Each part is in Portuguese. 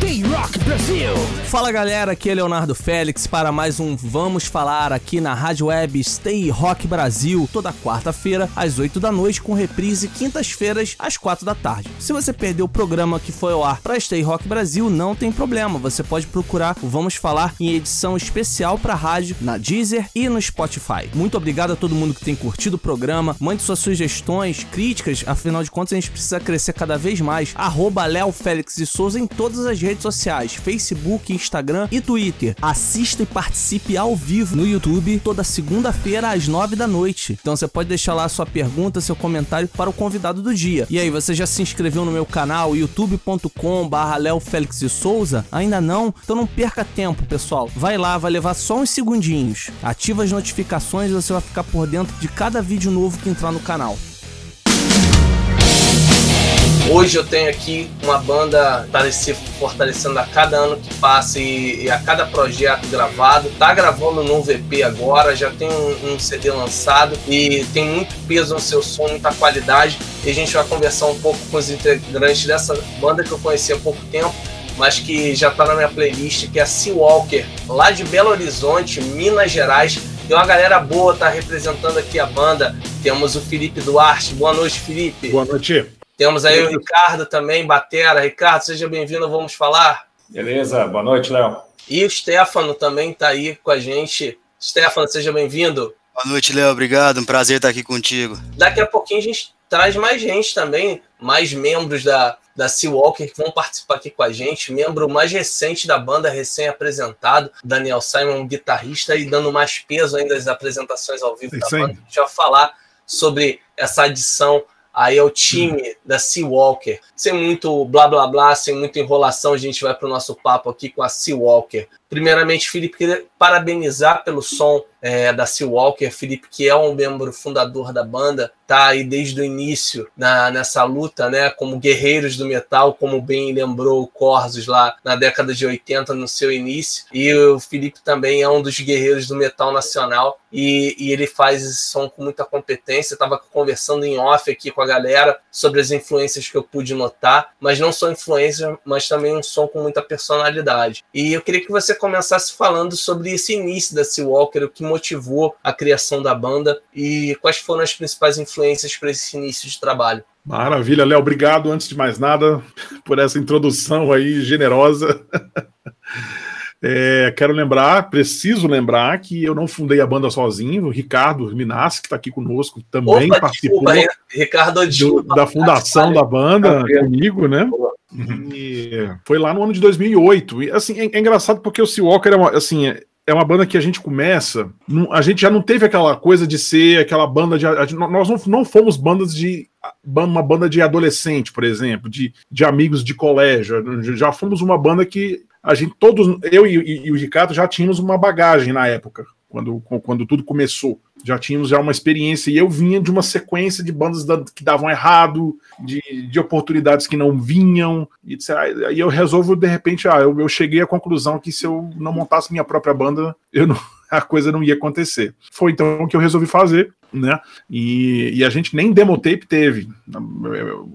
Stay Rock Brasil! Fala galera, aqui é Leonardo Félix para mais um Vamos Falar aqui na Rádio Web Stay Rock Brasil, toda quarta-feira às 8 da noite, com reprise quintas-feiras às 4 da tarde. Se você perdeu o programa que foi ao ar para Stay Rock Brasil, não tem problema, você pode procurar o Vamos Falar em edição especial para rádio na Deezer e no Spotify. Muito obrigado a todo mundo que tem curtido o programa, mande suas sugestões, críticas, afinal de contas a gente precisa crescer cada vez mais. Arroba Léo Félix de Souza em todas as redes sociais, Facebook, Instagram e Twitter. Assista e participe ao vivo no YouTube toda segunda-feira às 9 da noite. Então você pode deixar lá sua pergunta, seu comentário para o convidado do dia. E aí, você já se inscreveu no meu canal de Souza? Ainda não? Então não perca tempo, pessoal. Vai lá, vai levar só uns segundinhos. Ativa as notificações e você vai ficar por dentro de cada vídeo novo que entrar no canal. Hoje eu tenho aqui uma banda para se fortalecendo a cada ano que passa e, e, a cada projeto gravado. Tá gravando um novo EP agora, já tem um, um, CD lançado e tem muito peso no seu som, muita qualidade. E a gente vai conversar um pouco com os integrantes dessa banda que eu conheci há pouco tempo, mas que já está na minha playlist, que é a Sea Walker, lá de Belo Horizonte, Minas Gerais. Tem uma galera boa, tá representando aqui a banda. Temos o Felipe Duarte. Boa noite, Felipe. Boa noite. Temos aí o Ricardo também, Batera. Ricardo, seja bem-vindo, vamos falar. Beleza, boa noite, Léo. E o Stefano também está aí com a gente. Stefano, seja bem-vindo. Boa noite, Léo, obrigado, um prazer estar aqui contigo. Daqui a pouquinho a gente traz mais gente também, mais membros da, da Sea Walker que vão participar aqui com a gente. Membro mais recente da banda, recém-apresentado, Daniel Simon, guitarrista, e dando mais peso ainda às apresentações ao vivo Sim, da banda. A gente vai falar sobre essa adição aí é o time da Sea Walker. Sem muito blá blá blá, sem muita enrolação, a gente vai para o nosso papo aqui com a Sea Walker. Primeiramente, Felipe, queria parabenizar pelo som é, da Sea Walker. Felipe, que é um membro fundador da banda, tá aí desde o início na, nessa luta, né? Como guerreiros do metal, como bem lembrou o Corsos lá na década de 80, no seu início. E o Felipe também é um dos guerreiros do metal nacional e, e ele faz esse som com muita competência. Estava conversando em off aqui com a galera sobre as influências que eu pude notar, mas não só influências, mas também um som com muita personalidade. E eu queria que você começasse falando sobre esse início da Sea Walker, o que motivou a criação da banda e quais foram as principais influências para esse início de trabalho. Maravilha, Léo. Obrigado, antes de mais nada, por essa introdução aí generosa. É, quero lembrar, preciso lembrar que eu não fundei a banda sozinho. O Ricardo Minassi, que está aqui conosco, também Opa, participou desculpa, Ricardo, desculpa, da fundação da banda Tranquilo. comigo, né? E foi lá no ano de 2008. E assim, é, é engraçado porque o Sea Walker é uma, assim, é, é uma banda que a gente começa. a gente já não teve aquela coisa de ser aquela banda de. nós não, não fomos bandas de. Uma banda de adolescente, por exemplo, de, de amigos de colégio. Já fomos uma banda que a gente, todos, eu e, e- e o Ricardo já tínhamos uma bagagem na época, quando, quando tudo começou. Já tínhamos já uma experiência, e eu vinha de uma sequência de bandas da- que davam errado, de, de oportunidades que não vinham, e aí eu resolvo, de repente, ah, eu, eu cheguei à conclusão que se eu não montasse minha própria banda, eu não, a coisa não ia acontecer. Foi então que eu resolvi fazer, né? E, e a gente nem demo tape teve,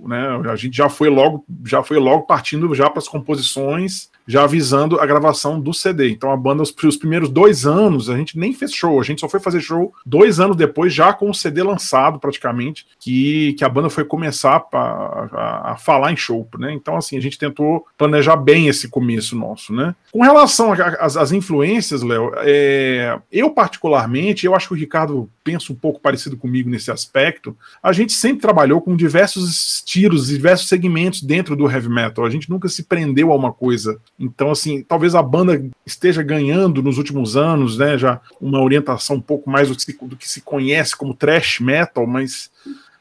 né? A gente já foi logo, já foi logo partindo já para as composições, já avisando a gravação do CD. Então a banda, os, os primeiros dois anos, a gente nem fez show, a gente só foi fazer show dois anos depois, já com o CD lançado praticamente, que, que a banda foi começar pra- a, a falar em show, né? Então assim, a gente tentou planejar bem esse começo nosso, né? Com relação às às influências, Léo, é, eu particularmente, eu acho que o Ricardo pensa um pouco parecido comigo nesse aspecto. A gente sempre trabalhou com diversos estilos, diversos segmentos dentro do heavy metal. A gente nunca se prendeu a uma coisa. Então, assim, talvez a banda esteja ganhando nos últimos anos, né, já uma orientação um pouco mais do que se, do que se conhece como thrash metal, mas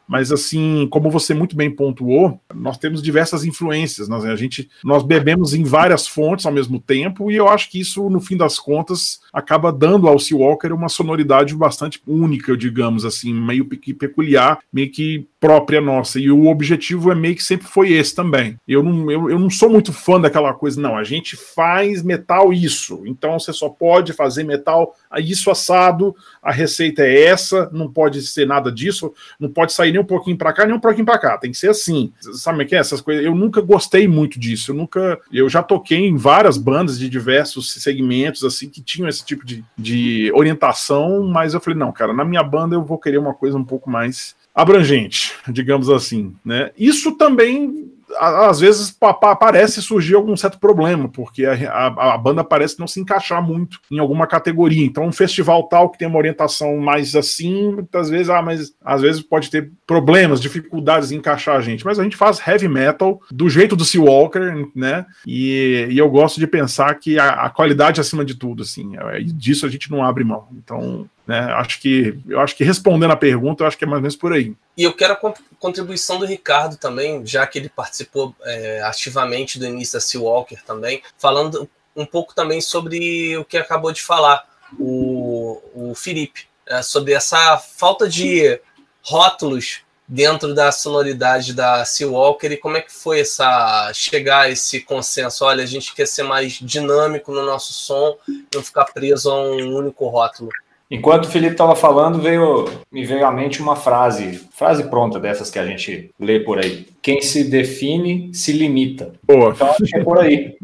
Mas assim, como você muito bem pontuou, nós temos diversas influências. Nós, a gente, nós bebemos em várias fontes ao mesmo tempo, e eu acho que isso, no fim das contas, acaba dando ao Seawalker uma sonoridade bastante única, digamos assim, meio que peculiar, meio que própria nossa. E o objetivo é meio que sempre foi esse também. Eu não, eu, eu não sou muito fã daquela coisa, não. A gente faz metal isso. Então você só pode fazer metal isso assado, a receita é essa, não pode ser nada disso, não pode sair nem um pouquinho para cá, nem um pouquinho para cá. Tem que ser assim. Sabe o que é essas coisas? Eu nunca gostei muito disso. Eu nunca. Eu já toquei em várias bandas de diversos segmentos, assim, que tinham esse tipo de, de orientação, mas eu falei, não, cara, na minha banda eu vou querer uma coisa um pouco mais abrangente, digamos assim, né? Isso também às vezes parece surgir algum certo problema, porque a, a, a, banda parece não se encaixar muito em alguma categoria. Então, um festival tal que tem uma orientação mais assim, muitas vezes, ah, mas às vezes pode ter problemas, dificuldades em encaixar a gente. Mas a gente faz heavy metal do jeito do Seawalker, né? E, e eu gosto de pensar que a, a qualidade acima de tudo, assim, é, disso a gente não abre mão. Então, né? Acho que eu acho que respondendo a pergunta, eu acho que é mais ou menos por aí. E eu quero a contribuição do Ricardo também, já que ele participou é, ativamente do início da Seawalker também, falando um pouco também sobre o que acabou de falar o, o Felipe, é, sobre essa falta de rótulos dentro da sonoridade da Seawalker e como é que foi essa chegar a esse consenso? Olha, a gente quer ser mais dinâmico no nosso som, não ficar preso a um único rótulo. Enquanto o Felipe estava falando, veio, me veio à mente uma frase, frase pronta dessas que a gente lê por aí. Quem se define se limita. Boa. Então acho que é por aí.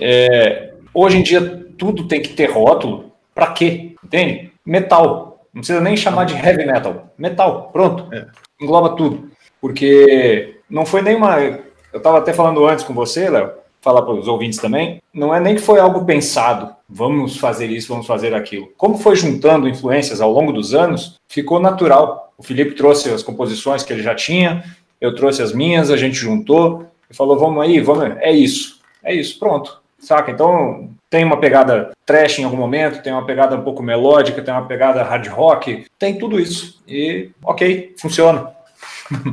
É, hoje em dia tudo tem que ter rótulo. Para quê? Entende? Metal. Não precisa nem chamar de heavy metal. Metal. Pronto. É. Engloba tudo. Porque não foi nenhuma. Eu estava até falando antes com você, Léo falar para os ouvintes também, não é nem que foi algo pensado, vamos fazer isso, vamos fazer aquilo. Como foi juntando influências ao longo dos anos, ficou natural. O Felipe trouxe as composições que ele já tinha, eu trouxe as minhas, a gente juntou e falou: vamos aí, vamos, é isso, é isso, pronto. Saca? Então tem uma pegada trash em algum momento, tem uma pegada um pouco melódica, tem uma pegada hard rock, tem tudo isso. E ok, funciona.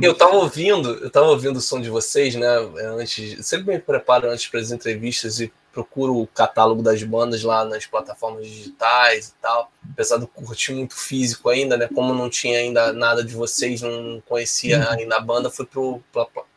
Eu tava ouvindo, eu tava ouvindo o som de vocês, né? Antes, sempre me preparo antes para as entrevistas e procuro o catálogo das bandas lá nas plataformas digitais e tal. Apesar de eu curtir muito físico ainda, né? Como não tinha ainda nada de vocês, não conhecia uhum. ainda a banda, fui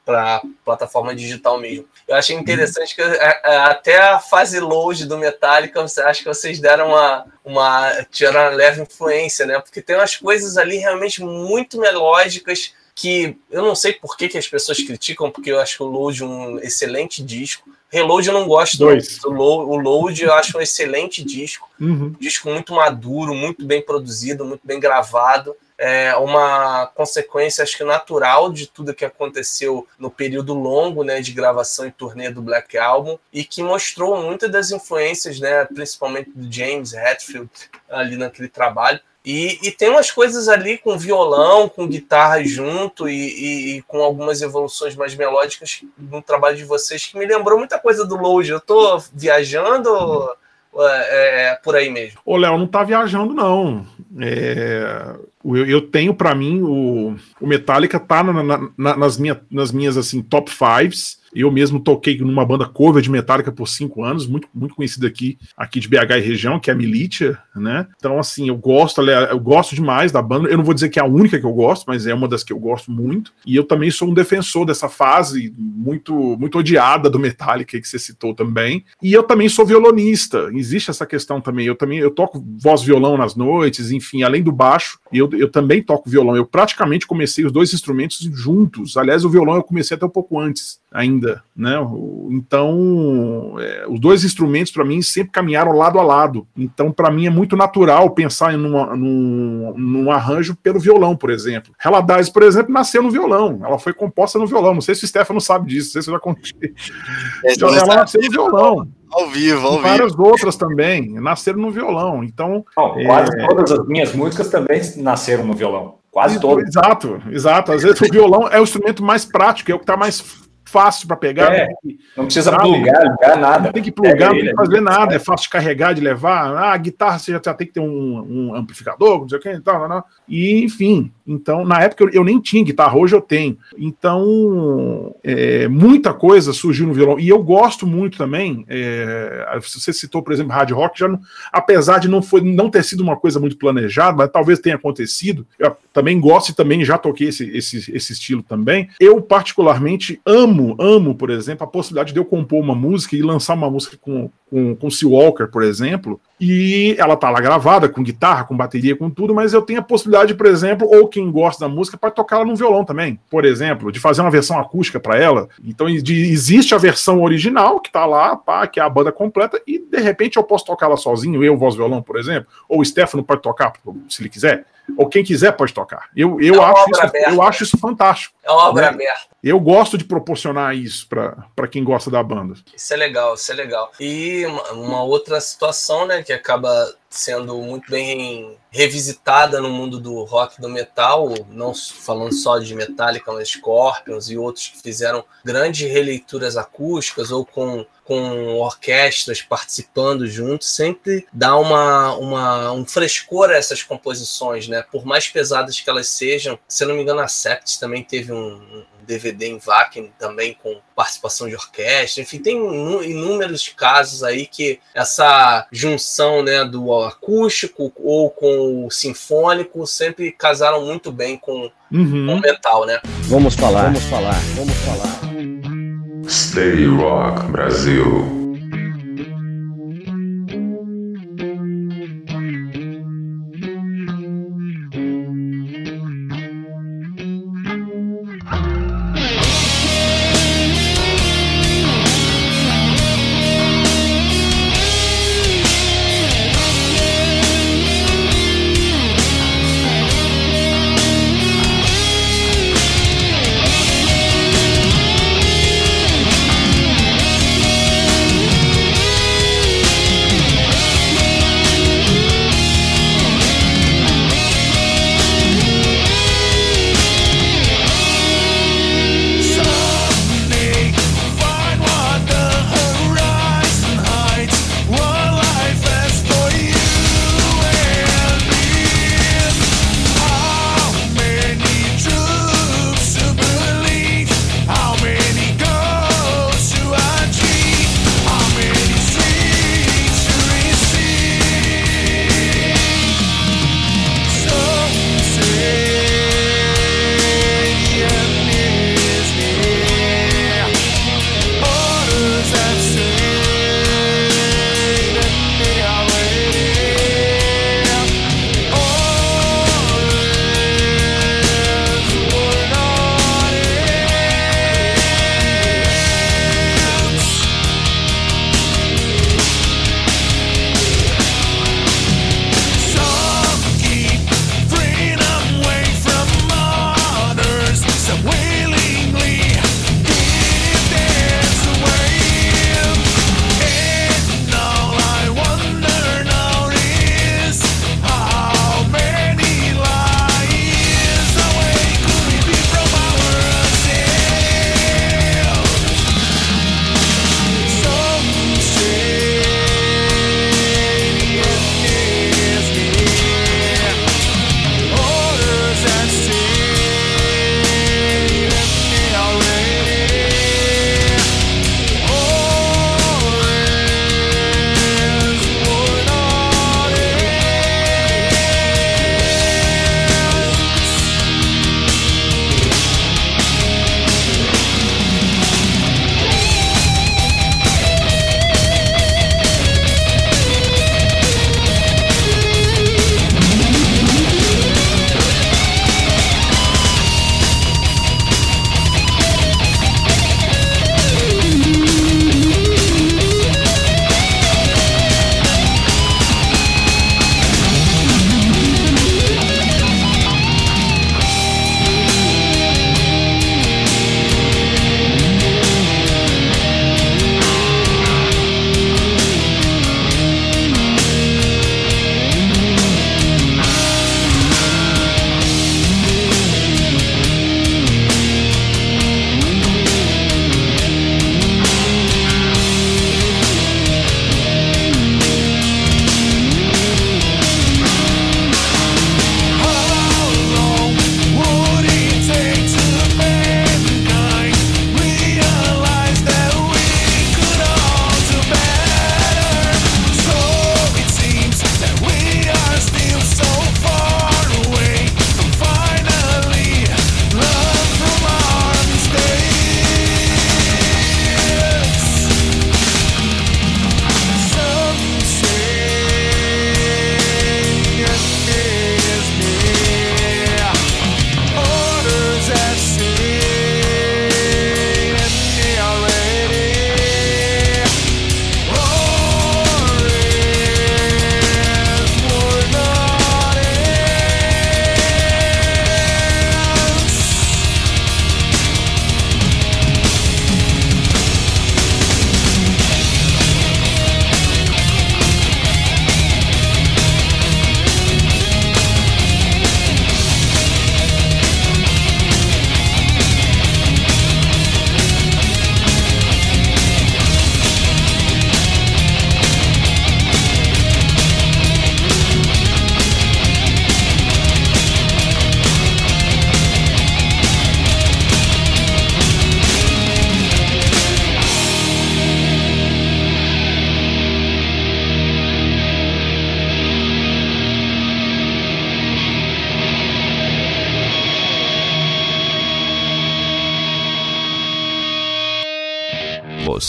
para plataforma digital mesmo. Eu achei interessante que é, é, até a fase load do Metallica, acho que vocês deram uma, uma tiveram uma leve influência, né? Porque tem umas coisas ali realmente muito melódicas que eu não sei por que, que as pessoas criticam, porque eu acho o Load um excelente disco. Reload eu não gosto Dois. do o Load eu acho um excelente disco. Uhum. Disco muito maduro, muito bem produzido, muito bem gravado. É uma consequência, acho que natural de tudo que aconteceu no período longo né, de gravação e turnê do Black Album e que mostrou muitas das influências, né, principalmente do James Hetfield ali naquele trabalho. E, e, tem umas coisas ali com violão, com guitarra junto e, e, e, com algumas evoluções mais melódicas no trabalho de vocês que me lembrou muita coisa do Load. Eu tô viajando é, é, por aí mesmo? Ô, Léo, não tá viajando, não. É, eu, eu tenho para mim o, o Metallica tá na, na, nas, minha, nas minhas assim top fives eu mesmo toquei numa banda cover de Metallica por cinco anos, muito, muito conhecida aqui, aqui de BH e região, que é a Militia, né? Então, assim, eu gosto, eu gosto demais da banda. Eu não vou dizer que é a única que eu gosto, mas é uma das que eu gosto muito. E eu também sou um defensor dessa fase muito, muito odiada do Metallica, que você citou também. E eu também sou violonista. Existe essa questão também. Eu também eu toco voz violão nas noites, enfim, além do baixo, eu, eu também toco violão. Eu praticamente comecei os dois instrumentos juntos. Aliás, o violão eu comecei até um pouco antes ainda, né? Então, é, os dois instrumentos para mim sempre caminharam lado a lado. Então, para mim é muito natural pensar em numa, num, num, arranjo pelo violão, por exemplo. Hella Dies, por exemplo, nasceu no violão. Ela foi composta no violão. Não sei se o Stefano sabe disso, não sei se eu já contei. É, então, ela nasceu no violão. Ao vivo, ao vivo. Várias outras também nasceram no violão. Então, Bom, quase é... todas as minhas músicas também nasceram no violão. Quase todas. Exato, exato. Às vezes o violão é o instrumento mais prático, é o que está mais fácil para pegar. É, que, não precisa Sabe? plugar, ligar nada. não tem que plugar, Pega não tem que fazer nada, é fácil de carregar, de levar. Ah, a guitarra você já, já tem que ter um, um amplificador, não sei o que e tal, não, não. e enfim. Então, na época eu, eu nem tinha guitarra, hoje eu tenho. Então, é, muita coisa surgiu no violão. E eu gosto muito também. é, você citou, por exemplo, hard rock, já não- apesar de não, foi, não ter sido uma coisa muito planejada, mas talvez tenha acontecido. Eu também gosto e também já toquei esse, esse, esse estilo também. Eu, particularmente, amo, amo, por exemplo, a possibilidade de eu compor uma música e lançar uma música com, com, com Sea Walker, por exemplo, e ela tá lá gravada, com guitarra, com bateria, com tudo, mas eu tenho a possibilidade, por exemplo, ou quem gosta da música, pode tocar ela num violão também, por exemplo, de fazer uma versão acústica para ela. Então de- existe a versão original, que tá lá, pá, que é a banda completa, e de repente eu posso tocar ela sozinho, eu, voz violão, por exemplo, ou o Stefano pode tocar, se ele quiser. Ou quem quiser pode tocar. Eu, eu, É acho, isso, aberta. eu acho isso fantástico. É uma obra Né? aberta. Eu gosto de proporcionar isso para quem gosta da banda. Isso é legal, isso é legal. E uma, uma outra situação, né, que acaba sendo muito bem revisitada no mundo do rock do metal, não falando só de Metallica, mas Scorpions e outros que fizeram grandes releituras acústicas ou com, com orquestras participando juntos, sempre dá uma, uma, um frescor a essas composições, né? Por mais pesadas que elas sejam, se não me engano, a Septis também teve um, um DVD em Vacuum também com participação de orquestra, enfim, tem inú- inúmeros casos aí que essa junção né, do acústico ou com o sinfônico sempre casaram muito bem com, com Uhum. o metal, né? Vamos falar, vamos falar, vamos falar. Stay Rock Brasil.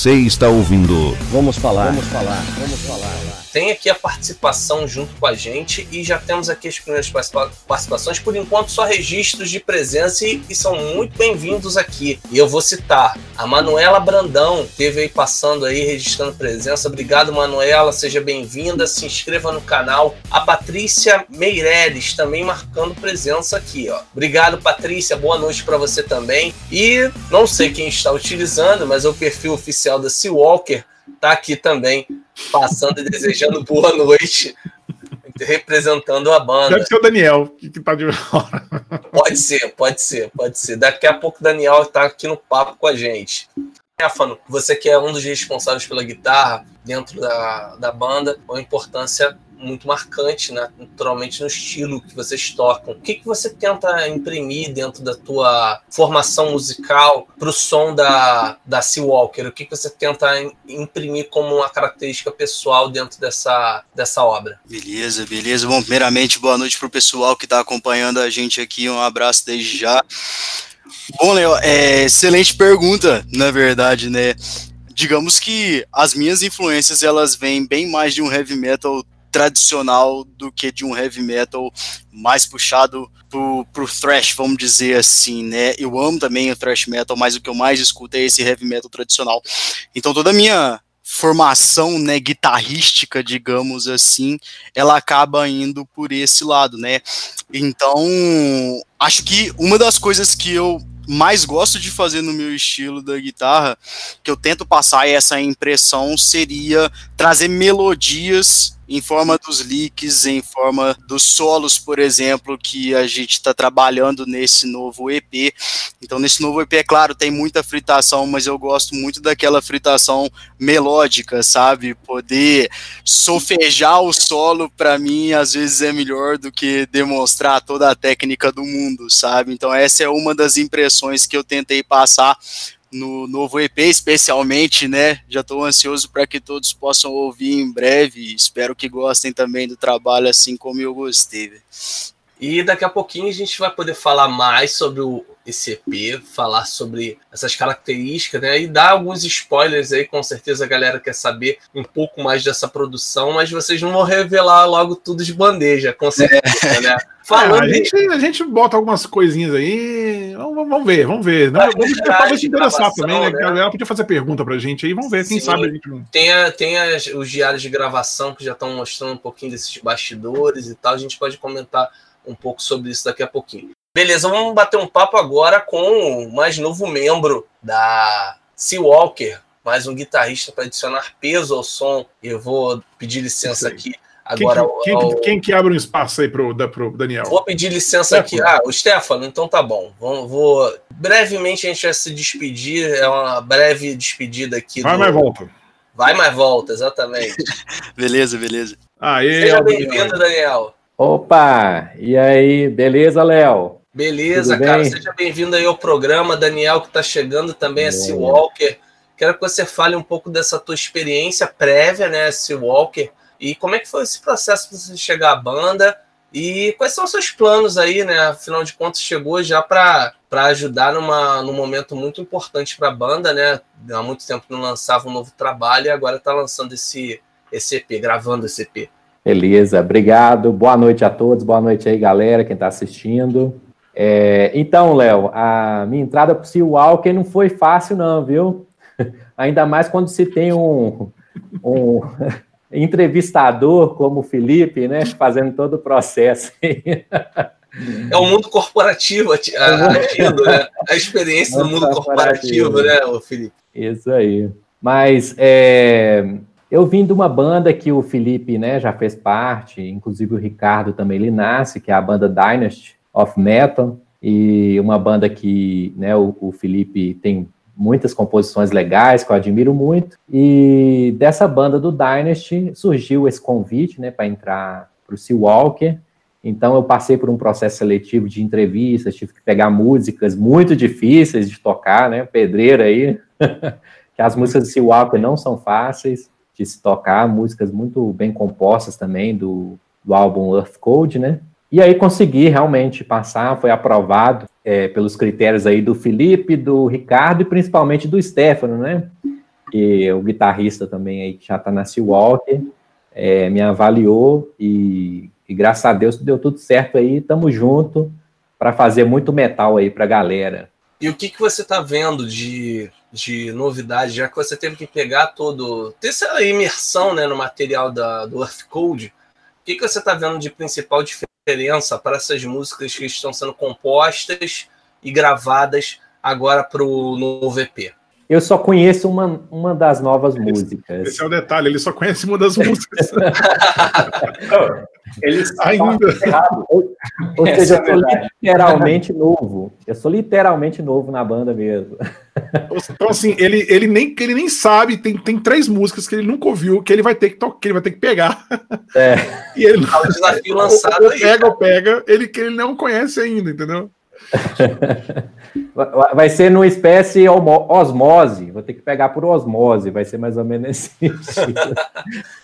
Você está ouvindo. Vamos falar. Vamos falar. Vamos falar. Tem aqui a participação junto com a gente e já temos aqui as primeiras participações. Por enquanto, só registros de presença e, e são muito bem-vindos aqui. E eu vou citar a Manuela Brandão, teve aí passando aí, registrando presença. Obrigado, Manuela. Seja bem-vinda. Se inscreva no canal. A Patrícia Meireles também marcando presença aqui, ó. Obrigado, Patrícia. Boa noite para você também. E não sei quem está utilizando, mas é o perfil oficial da Seawalker tá aqui também, passando e desejando boa noite, representando a banda. Deve ser o Daniel, que, que tá de fora. Pode ser, pode ser, pode ser. Daqui a pouco o Daniel tá aqui no papo com a gente. Stefano, você que é um dos responsáveis pela guitarra dentro da, da banda, a importância muito marcante, né? naturalmente no estilo que vocês tocam. O que, que você tenta imprimir dentro da tua formação musical para o som da, da Seawalker? O que, que você tenta imprimir como uma característica pessoal dentro dessa, dessa obra? Beleza, beleza. Bom, primeiramente, boa noite para o pessoal que está acompanhando a gente aqui. Um abraço desde já. Bom, Léo, é, excelente pergunta, na verdade, né? Digamos que as minhas influências elas vêm bem mais de um heavy metal tradicional do que de um heavy metal mais puxado pro, pro thrash, vamos dizer assim, né? Eu amo também o thrash metal, mas o que eu mais escuto é esse heavy metal tradicional. Então toda a minha formação, né, guitarrística, digamos assim, ela acaba indo por esse lado, né? Então, acho que uma das coisas que eu mais gosto de fazer no meu estilo da guitarra, que eu tento passar essa impressão, seria trazer melodias em forma dos leaks, em forma dos solos, por exemplo, que a gente está trabalhando nesse novo EP. Então, nesse novo EP, é claro, tem muita fritação, mas eu gosto muito daquela fritação melódica, sabe? Poder solfejar o solo, para mim, às vezes é melhor do que demonstrar toda a técnica do mundo, sabe? Então, essa é uma das impressões que eu tentei passar no novo EP, especialmente, né? Já estou ansioso para que todos possam ouvir em breve. Espero que gostem também do trabalho, assim como eu gostei. E daqui a pouquinho a gente vai poder falar mais sobre o, EP, falar sobre essas características, né? E dar alguns spoilers aí, com certeza a galera quer saber um pouco mais dessa produção, mas vocês não vão revelar logo tudo de bandeja, com certeza, é. né? Falando é, a, gente, a gente bota algumas coisinhas aí, vamos, vamos ver, vamos ver. Né? Vamos talvez se interessar também, né? né? A galera podia fazer pergunta pra gente aí, vamos ver, quem Sim, sabe a gente não. Tem, a, tem as, os diários de gravação que já estão mostrando um pouquinho desses bastidores e tal, a gente pode comentar um pouco sobre isso daqui a pouquinho. Beleza, vamos bater um papo agora com o mais novo membro da Seawalker, mais um guitarrista para adicionar peso ao som. Eu vou pedir licença aqui. Agora, quem, que, quem, quem que abre um espaço aí pro, pro Daniel? Vou pedir licença aqui. Ah, o Stefano, então tá bom. Vou, vou, Brevemente a gente vai se despedir. É uma breve despedida aqui. Vai, do... mais volta. Vai, mais volta, exatamente. beleza, beleza. Aê, Seja bem-vindo, Daniel. Opa! E aí, beleza, Léo? Beleza, cara. Seja bem-vindo aí ao programa. Daniel, que está chegando também, é Seawalker. Quero que você fale um pouco dessa tua experiência prévia, né, Seawalker, e como é que foi esse processo para você chegar à banda e quais são os seus planos aí, né? Afinal de contas, chegou já para ajudar numa, num momento muito importante para a banda, né? Há muito tempo não lançava um novo trabalho e agora está lançando esse, esse EP, gravando esse EP. Beleza, obrigado. Boa noite a todos, boa noite aí, galera, quem está assistindo. É, então, Léo, a minha entrada para o Sea Walker não foi fácil, não, viu? Ainda mais quando se tem um, um entrevistador como o Felipe, né, fazendo todo o processo. É o mundo corporativo agindo, né? A experiência do mundo corporativo, né, Felipe? Isso aí. Mas é, eu vim de uma banda que o Felipe né, já fez parte, inclusive o Ricardo também ele nasce, que é a banda Dynasty of Metal, e uma banda que né, o, o Felipe tem muitas composições legais que eu admiro muito. E dessa banda do Dynasty surgiu esse convite né, para entrar para o Seawalker. Então eu passei por um processo seletivo de entrevistas, tive que pegar músicas muito difíceis de tocar, né? Pedreira aí, que as músicas do Seawalker não são fáceis de se tocar, músicas muito bem compostas também do, do álbum Earth Code, né? E aí consegui realmente passar, foi aprovado é, pelos critérios aí do Felipe, do Ricardo e principalmente do Stefano, né? que o guitarrista também aí que já tá na Seawalker, é, me avaliou e, e, graças a Deus deu tudo certo aí, tamo junto para fazer muito metal aí pra galera. E o que, que você tá vendo de, de novidade, já que você teve que pegar todo, ter essa imersão né, no material da, do Earth Code, o que, que você tá vendo de principal diferença para essas músicas que estão sendo compostas e gravadas agora para o novo EP? Eu só conheço uma, uma das novas esse, músicas. Esse é o detalhe, ele só conhece uma das músicas. ele ainda. Ou, ou seja, eu sou é literalmente novo. Eu sou literalmente novo na banda mesmo. Então, assim, ele, ele, nem, ele nem sabe, tem, tem três músicas que ele nunca ouviu, que ele vai ter que, que, ele vai ter que pegar. É. E ele é o desafio lançado ou, ou pega ou pega, ele que ele não conhece ainda, entendeu? Vai ser numa espécie osmose. Vou ter que pegar por osmose. Vai ser mais ou menos assim.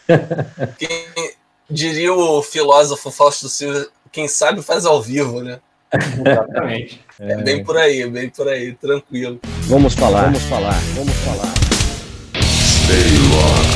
Quem diria o filósofo Fausto Silva, quem sabe faz ao vivo, né? Exatamente. É bem por aí, bem por aí, tranquilo. Vamos falar, vamos falar, vamos falar. Stay Rock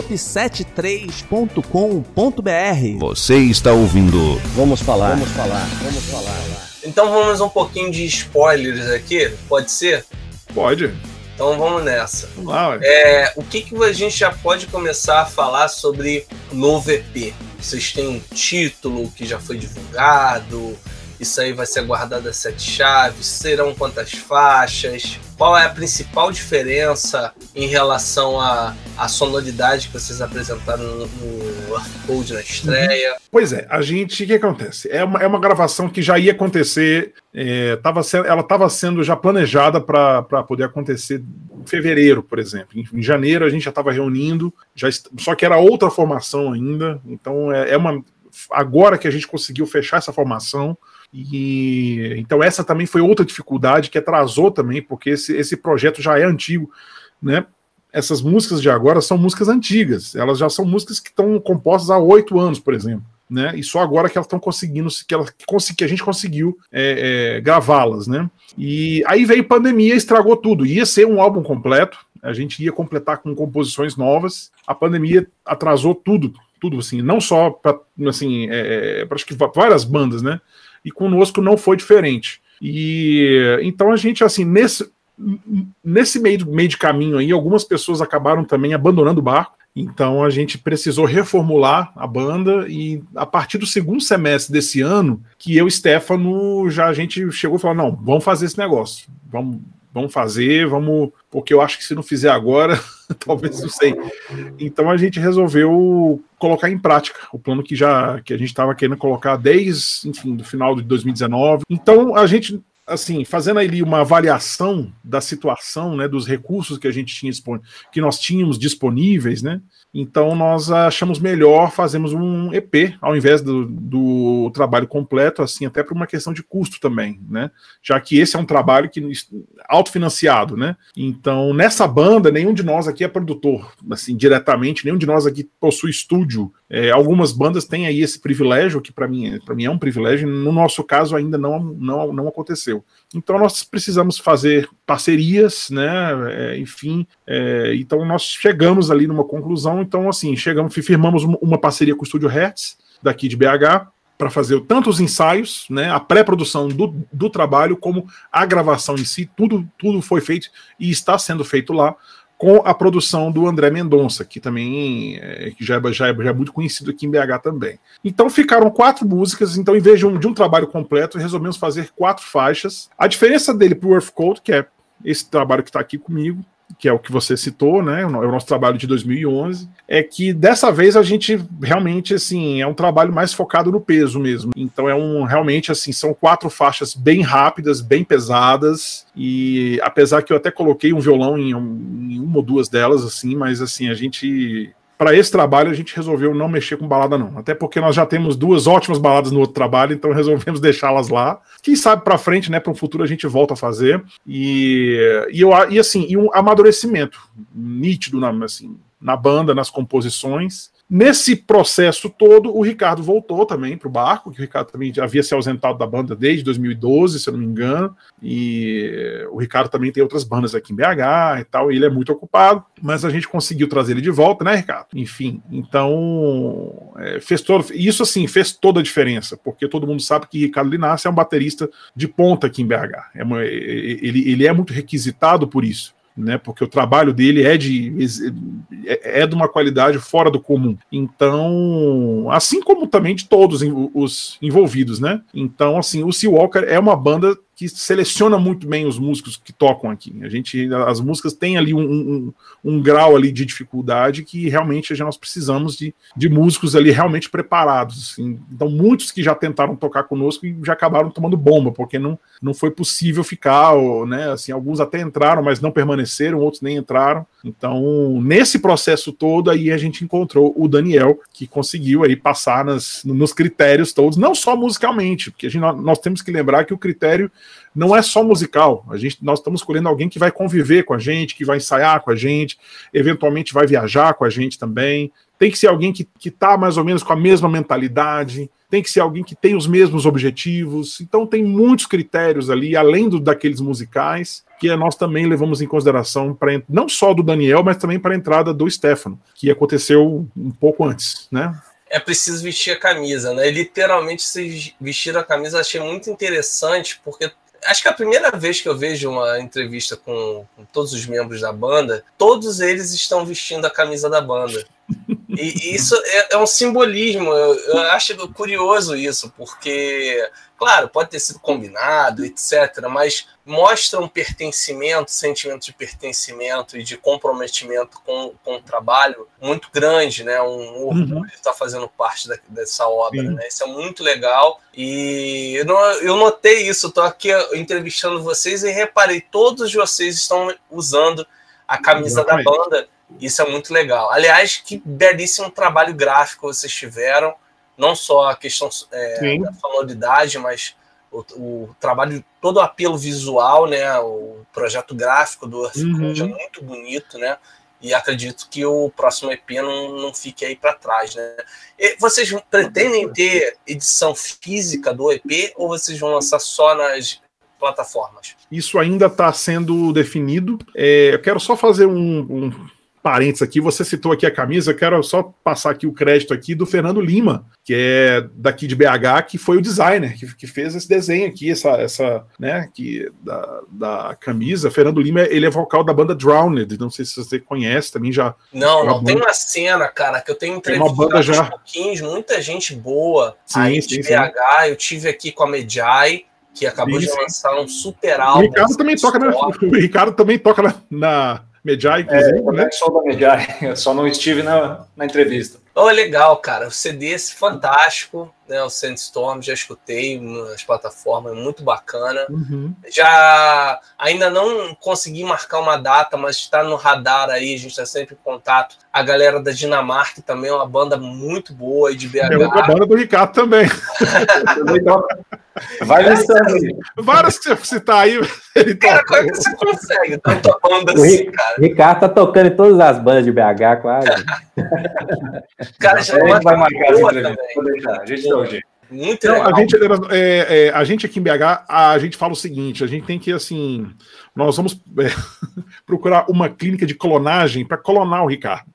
shop73.com.br. Você está ouvindo. Vamos falar. Vamos falar. Vamos falar. Então vamos um pouquinho de spoilers aqui, pode ser? Pode. Então vamos nessa. Vamos lá. É, o que, que a gente já pode começar a falar sobre novo EP? Vocês têm um título que já foi divulgado? Isso aí vai ser guardado a sete chaves? Serão quantas faixas? Qual é a principal diferença em relação à, à sonoridade que vocês apresentaram no, no na estreia? Pois é, a gente. O que acontece? É uma, é uma gravação que já ia acontecer, é, tava sendo, ela estava sendo já planejada para poder acontecer em fevereiro, por exemplo. Em, em janeiro a gente já estava reunindo, já, só que era outra formação ainda. Então é, é uma. Agora que a gente conseguiu fechar essa formação, e então essa também foi outra dificuldade que atrasou também, porque esse, esse projeto já é antigo, né? Essas músicas de agora são músicas antigas, elas já são músicas que estão compostas há oito anos, por exemplo. Né? E só agora que elas estão conseguindo, que, elas, que a gente conseguiu é, é, gravá-las, né? E aí veio pandemia, estragou tudo. Ia ser um álbum completo, a gente ia completar com composições novas. A pandemia atrasou tudo, tudo assim, não só para assim, é, pra, acho que várias bandas, né? E conosco não foi diferente. E então a gente assim nesse nesse meio, meio de caminho aí, algumas pessoas acabaram também abandonando o barco. Então a gente precisou reformular a banda e a partir do segundo semestre desse ano, que eu e Stefano já a gente chegou e falou: não, vamos fazer esse negócio, vamos, vamos fazer, vamos, porque eu acho que se não fizer agora, talvez não sei. Então a gente resolveu colocar em prática o plano que já que a gente estava querendo colocar desde, enfim, do final de 2019. Então a gente assim, fazendo ali uma avaliação da situação, né, dos recursos que a gente tinha que nós tínhamos disponíveis, né? Então nós achamos melhor fazermos um EP ao invés do, do trabalho completo, assim, até por uma questão de custo também, né? Já que esse é um trabalho que autofinanciado, né? Então, nessa banda, nenhum de nós aqui é produtor, assim, diretamente, nenhum de nós aqui possui estúdio. É, algumas bandas têm aí esse privilégio, que para mim, para mim é um privilégio, no nosso caso ainda não, não, não aconteceu. Então nós precisamos fazer parcerias, né? É, enfim, é, então nós chegamos ali numa conclusão. Então, assim, chegamos, firmamos uma parceria com o Estúdio Hertz, daqui de BH, para fazer tanto os ensaios, né, a pré-produção do, do trabalho, como a gravação em si, tudo, tudo foi feito e está sendo feito lá com a produção do André Mendonça, que também é, que já, é, já, é, já é muito conhecido aqui em BH também. Então ficaram quatro músicas, então em vez de um, de um trabalho completo, resolvemos fazer quatro faixas. A diferença dele para o Earth Code, que é esse trabalho que está aqui comigo, que é o que você citou, né? É o nosso trabalho de 2011, é que dessa vez a gente realmente assim é um trabalho mais focado no peso mesmo. Então é um realmente assim são quatro faixas bem rápidas, bem pesadas e apesar que eu até coloquei um violão em, em uma ou duas delas assim, mas assim a gente para esse trabalho a gente resolveu não mexer com balada não, até porque nós já temos duas ótimas baladas no outro trabalho, então resolvemos deixá-las lá. Quem sabe para frente, né, para o futuro a gente volta a fazer. E, e eu e assim, e um amadurecimento nítido na assim, na banda, nas composições. Nesse processo todo, o Ricardo voltou também para o barco, que o Ricardo também havia se ausentado da banda desde 2012, se eu não me engano, e o Ricardo também tem outras bandas aqui em BH e tal, e ele é muito ocupado, mas a gente conseguiu trazer ele de volta, né, Ricardo? Enfim, então, é, fez todo, isso assim, fez toda a diferença, porque todo mundo sabe que Ricardo Linassi é um baterista de ponta aqui em BH, é ele, ele é muito requisitado por isso né? Porque o trabalho dele é de é de uma qualidade fora do comum. Então, assim como também de todos os envolvidos, né? Então, assim, o Seawalker é uma banda que seleciona muito bem os músicos que tocam aqui. A gente, as músicas têm ali um, um, um grau ali de dificuldade que realmente nós precisamos de, de músicos ali realmente preparados. Assim. Então, muitos que já tentaram tocar conosco e já acabaram tomando bomba, porque não, não foi possível ficar, ou, né? Assim, alguns até entraram, mas não permaneceram, outros nem entraram. Então, nesse processo todo, aí a gente encontrou o Daniel, que conseguiu aí passar nas, nos critérios todos, não só musicalmente, porque a gente, nós temos que lembrar que o critério não é só musical. A gente, nós estamos escolhendo alguém que vai conviver com a gente, que vai ensaiar com a gente, eventualmente vai viajar com a gente também. Tem que ser alguém que está mais ou menos com a mesma mentalidade, tem que ser alguém que tem os mesmos objetivos. Então tem muitos critérios ali, além do, daqueles musicais, que nós também levamos em consideração para não só do Daniel, mas também para a entrada do Stefano, que aconteceu um pouco antes, né? é preciso vestir a camisa, né? Literalmente se vestir a camisa achei muito interessante, porque acho que a primeira vez que eu vejo uma entrevista com, com, todos os membros da banda, todos eles estão vestindo a camisa da banda. E, isso é, é, um simbolismo, eu, eu acho curioso isso, porque Claro, pode ter sido combinado, etc., mas mostra um pertencimento, sentimento de pertencimento e de comprometimento com, com o trabalho muito grande, né? Um orgulho uhum. de estar fazendo parte da, dessa obra, né? Isso é muito legal e eu, não, eu notei isso, estou aqui entrevistando vocês e reparei, todos vocês estão usando a camisa Exatamente. da banda, isso é muito legal. Aliás, que belíssimo trabalho gráfico vocês tiveram, não só a questão é, da sonoridade, mas o, o, trabalho, todo o apelo visual, né? O projeto gráfico do Earth uhum. é muito bonito, né? E acredito que o próximo EP não, não fique aí para trás, né? E vocês pretendem ter edição física do EP ou vocês vão lançar só nas plataformas? Isso ainda está sendo definido. É, eu quero só fazer um, um parênteses aqui, você citou aqui a camisa, quero só passar aqui o crédito aqui do Fernando Lima, que é daqui de BH, que foi o designer que, que fez esse desenho aqui, essa, essa né, que, da, da camisa. Fernando Lima, ele é vocal da banda Drowned, não sei se você conhece, também já... Não, não, tem uma cena, cara, que eu tenho entrevistado uma banda já. pouquinhos, muita gente boa sim, aí sim, de sim. BH, eu tive aqui com a Medjai, que acabou de lançar um super álbum. O Ricardo também toca, na, o Ricardo também toca na, na Mediai, inclusive. É, né? sou da Mediai, eu só não estive na, na entrevista. Oh, legal, cara. O CD é fantástico, né? O Sandstorm, já escutei nas plataformas, muito bacana. Uhum. Já ainda não consegui marcar uma data, mas está no radar aí, a gente está sempre em contato. A galera da Dinamarca também é uma banda muito boa e de BH. É a banda do Ricardo também. Vai listando aí. Várias que você citar aí. Ele cara, como é que você consegue tanta banda assim, cara? O Ricardo tá tocando em todas as bandas de BH, quase. cara, já vai marcar essa entrevista. A gente dá o jeito. Muito então, legal. A gente, é, é, a gente aqui em BH, a gente fala o seguinte: a gente tem que, assim, nós vamos é, procurar uma clínica de clonagem para clonar o Ricardo.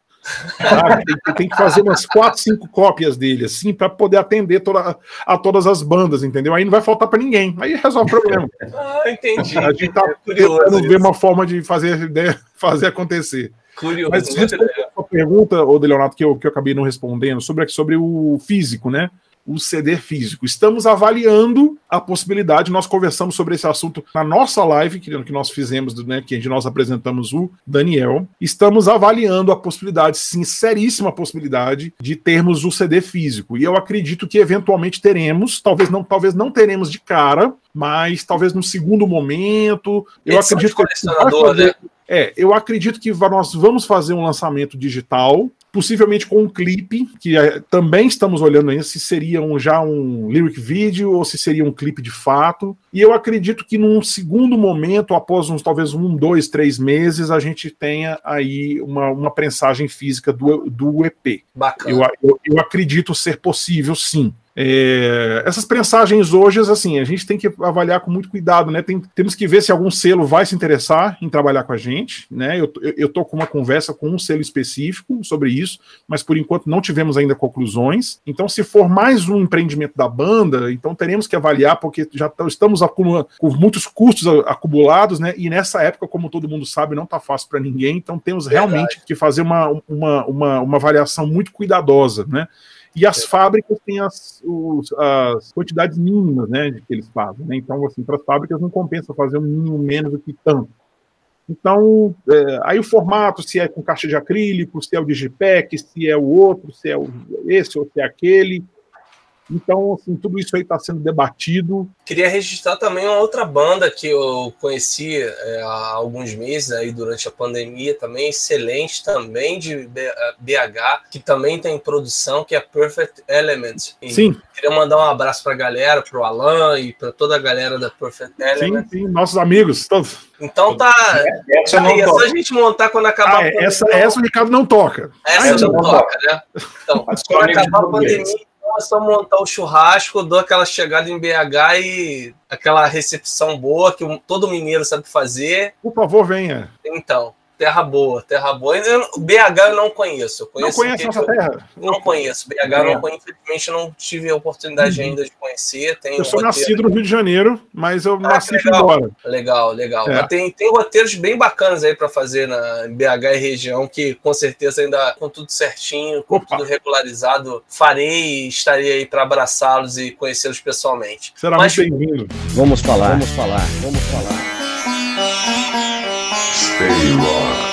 Tem, tem, que fazer umas quatro, cinco cópias dele, assim, para poder atender toda, a todas as bandas, entendeu? Aí não vai faltar para ninguém. Aí resolve o problema. Ah, entendi. A gente tá é tentando ver uma forma de fazer, né, fazer acontecer. Curioso. Mas respondendo a pergunta, ô Leonardo, que eu, que eu acabei não respondendo, sobre, sobre o físico, né? O CD físico. Estamos avaliando a possibilidade, nós conversamos sobre esse assunto na nossa live, que, que nós fizemos, né, que nós apresentamos o Daniel. Estamos avaliando a possibilidade, sinceríssima possibilidade, de termos o CD físico. E eu acredito que eventualmente teremos, talvez não, talvez não teremos de cara, mas talvez no segundo momento. Eu acredito que. Fazer, né? É, eu acredito que nós vamos fazer um lançamento digital possivelmente com um clipe, que é, também estamos olhando ainda se seria um, já um lyric video ou se seria um clipe de fato. E eu acredito que num segundo momento, após uns talvez um, dois, três meses, a gente tenha aí uma, uma prensagem física do, do EP. Bacana. Eu, eu, eu acredito ser possível, sim. É, essas prensagens hoje, assim, a gente tem que avaliar com muito cuidado, né? Tem, temos que ver se algum selo vai se interessar em trabalhar com a gente, né? Eu, eu, tô com uma conversa com um selo específico sobre isso, mas por enquanto não tivemos ainda conclusões. Então, se for mais um empreendimento da banda, então teremos que avaliar, porque já estamos com muitos custos acumulados, né? E nessa época, como todo mundo sabe, não tá fácil para ninguém, então temos realmente Verdade. que fazer uma, uma, uma, uma avaliação muito cuidadosa, né? E as fábricas têm as, os, as quantidades mínimas, né, de que eles fazem. Né? Então, assim, para as fábricas não compensa fazer um mínimo menos do que tanto. Então, é, aí o formato, se é com caixa de acrílico, se é o Digipack, se é o outro, se é o, esse ou se é aquele. Então, assim, tudo isso aí está sendo debatido. Queria registrar também uma outra banda que eu conheci é, há alguns meses aí durante a pandemia também, excelente também de BH, que também tem produção, que é Perfect Element. E sim. Queria mandar um abraço para a galera, para o Alan e para toda a galera da Perfect Element. Sim, sim, nossos amigos, todos. Então tá. Essa aí, é só a gente montar quando acabar ah, a pandemia. Essa, essa o Ricardo não toca. Essa, essa não, não toca, né? Então, quando acabar a pandemia começou a montar o churrasco, dou aquela chegada em BH e aquela recepção boa que todo mineiro sabe fazer. Por favor, venha. Então. Terra boa, terra boa. Eu, BH eu não conheço. Eu conheço não conhece nossa terra? Não conheço. BH é. não conheço, infelizmente não tive a oportunidade uhum. ainda de conhecer. Tem eu sou nascido no Rio de Janeiro, mas eu ah, nasci legal. embora. Legal, legal. É. Mas tem, tem roteiros bem bacanas aí para fazer na BH e região, que com certeza ainda com tudo certinho, com Opa. tudo regularizado, farei e estarei aí para abraçá-los e conhecê-los pessoalmente. Será mas, muito bem-vindo. Vamos falar, vamos falar, vamos falar. Stay Rock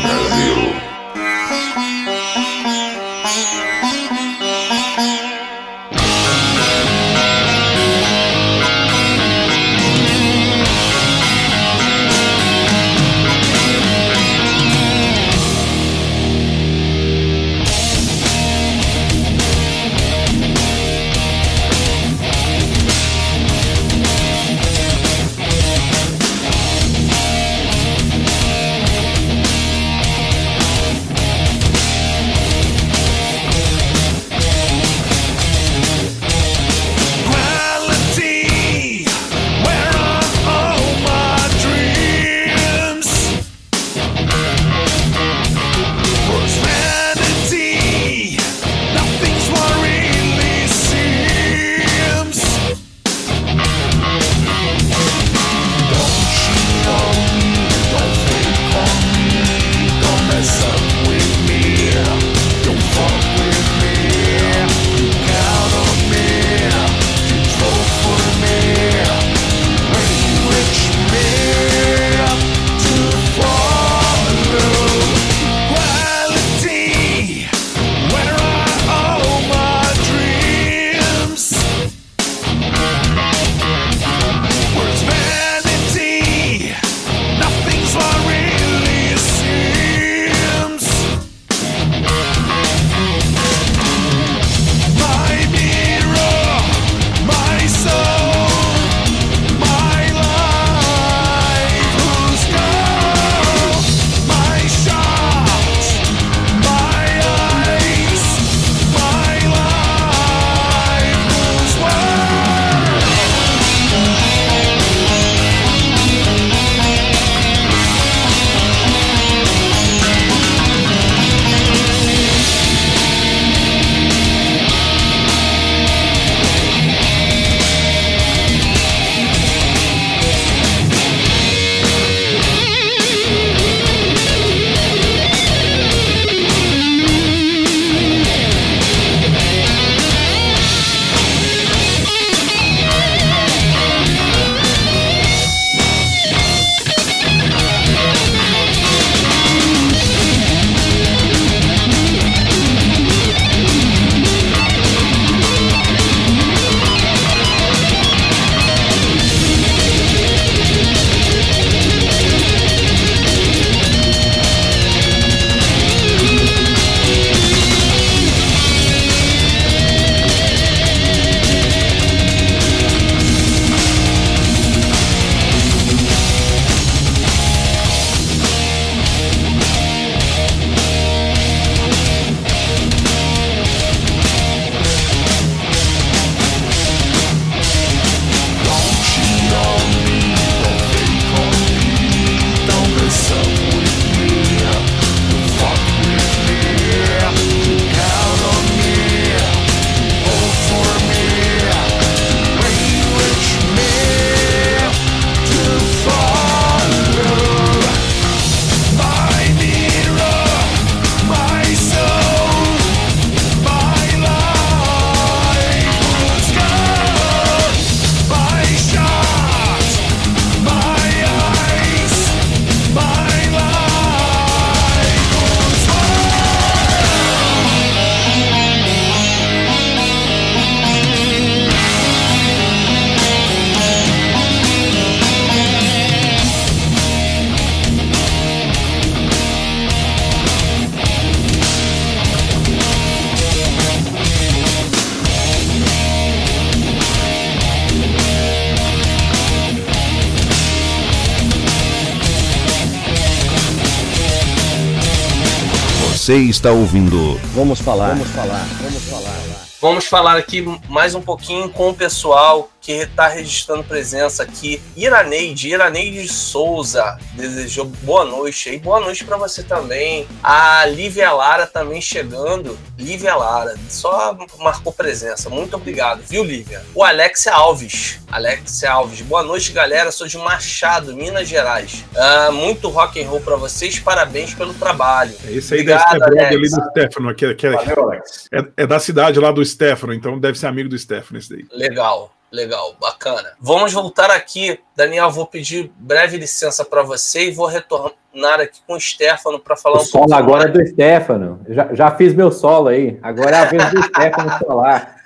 Você está ouvindo. Vamos falar. Vamos falar. Vamos falar. Vamos falar aqui mais um pouquinho com o pessoal que está registrando presença aqui. Iraneide, Iraneide Souza, desejou boa noite aí. Boa noite para você também. A Lívia Lara também chegando. Lívia Lara, só marcou presença. Muito obrigado, viu, Lívia? O Alexia Alves. Alexia Alves, boa noite, galera. Sou de Machado, Minas Gerais. Uh, muito rock and roll para vocês. Parabéns pelo trabalho. Esse aí Obrigado, deve ser brother ali do Stefano, que, que é, Valeu, é, é da cidade lá do Stefano, então deve ser amigo do Stefano esse daí. Legal. Legal, bacana. Vamos voltar aqui. Daniel, vou pedir breve licença para você e vou retornar aqui com o Stefano para falar o um pouco. solo agora é do Stefano. Já, já fiz meu solo aí. Agora é a vez do Stefano falar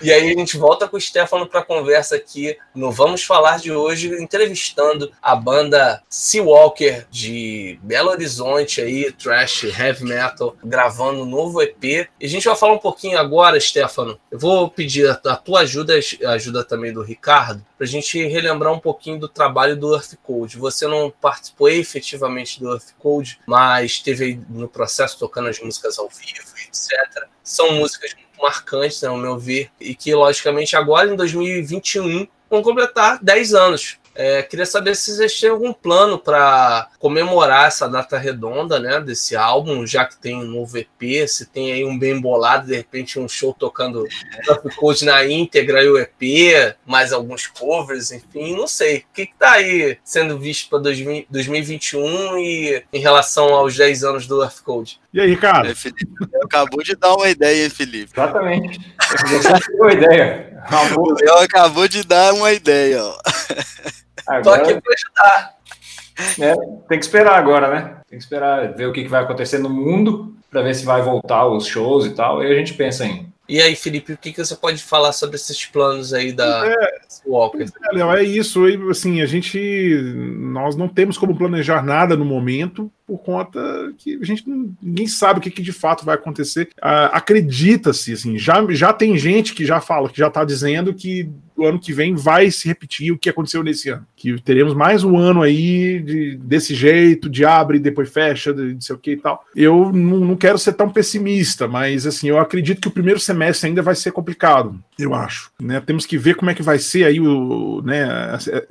e aí a gente volta com o Stefano para conversa aqui no Vamos Falar de hoje, entrevistando a banda Seawalker de Belo Horizonte aí, trash, heavy metal, gravando um novo EP. E a gente vai falar um pouquinho agora, Stefano. Eu vou pedir a tua ajuda, a ajuda também do Ricardo, para a gente relembrar um pouquinho do trabalho do Earth Code. Você não participou efetivamente do Earth Code, mas esteve no processo tocando as músicas ao vivo, etc. São músicas marcantes, né, ao meu ver, e que, logicamente, agora em 2021 vão completar 10 anos. É, queria saber se têm algum plano para comemorar essa data redonda, né, desse álbum, já que tem um novo EP, se tem aí um bem bolado, de repente um show tocando Trap Code na íntegra e o EP, mais alguns covers, enfim, não sei. O que, está aí sendo visto para 2021 e em relação aos 10 anos do Earth Code? E aí, Ricardo? É, Felipe, acabou de dar uma ideia, hein, Felipe? Exatamente. Você uma ideia. O Léo acabou de dar uma ideia, ó. Agora... Tô aqui para ajudar. É, tem que esperar agora, né? Tem que esperar ver o que vai acontecer no mundo para ver se vai voltar os shows e tal. E a gente pensa em e aí, Felipe, o que, que você pode falar sobre esses planos aí da é, Walker? É, é isso. Assim, a gente. Nós não temos como planejar nada no momento por conta que a gente ninguém sabe o que, que de fato vai acontecer. Uh, Acredita-se, assim, já, já tem gente que já fala, que já está dizendo que o ano que vem vai se repetir o que aconteceu nesse ano. Que teremos mais um ano aí de, desse jeito, de abre e depois fecha, de, de sei o que e tal. Eu não, não quero ser tão pessimista, mas assim, eu acredito que o primeiro semestre ainda vai ser complicado, eu acho. Né? Temos que ver como é que vai ser aí o, né,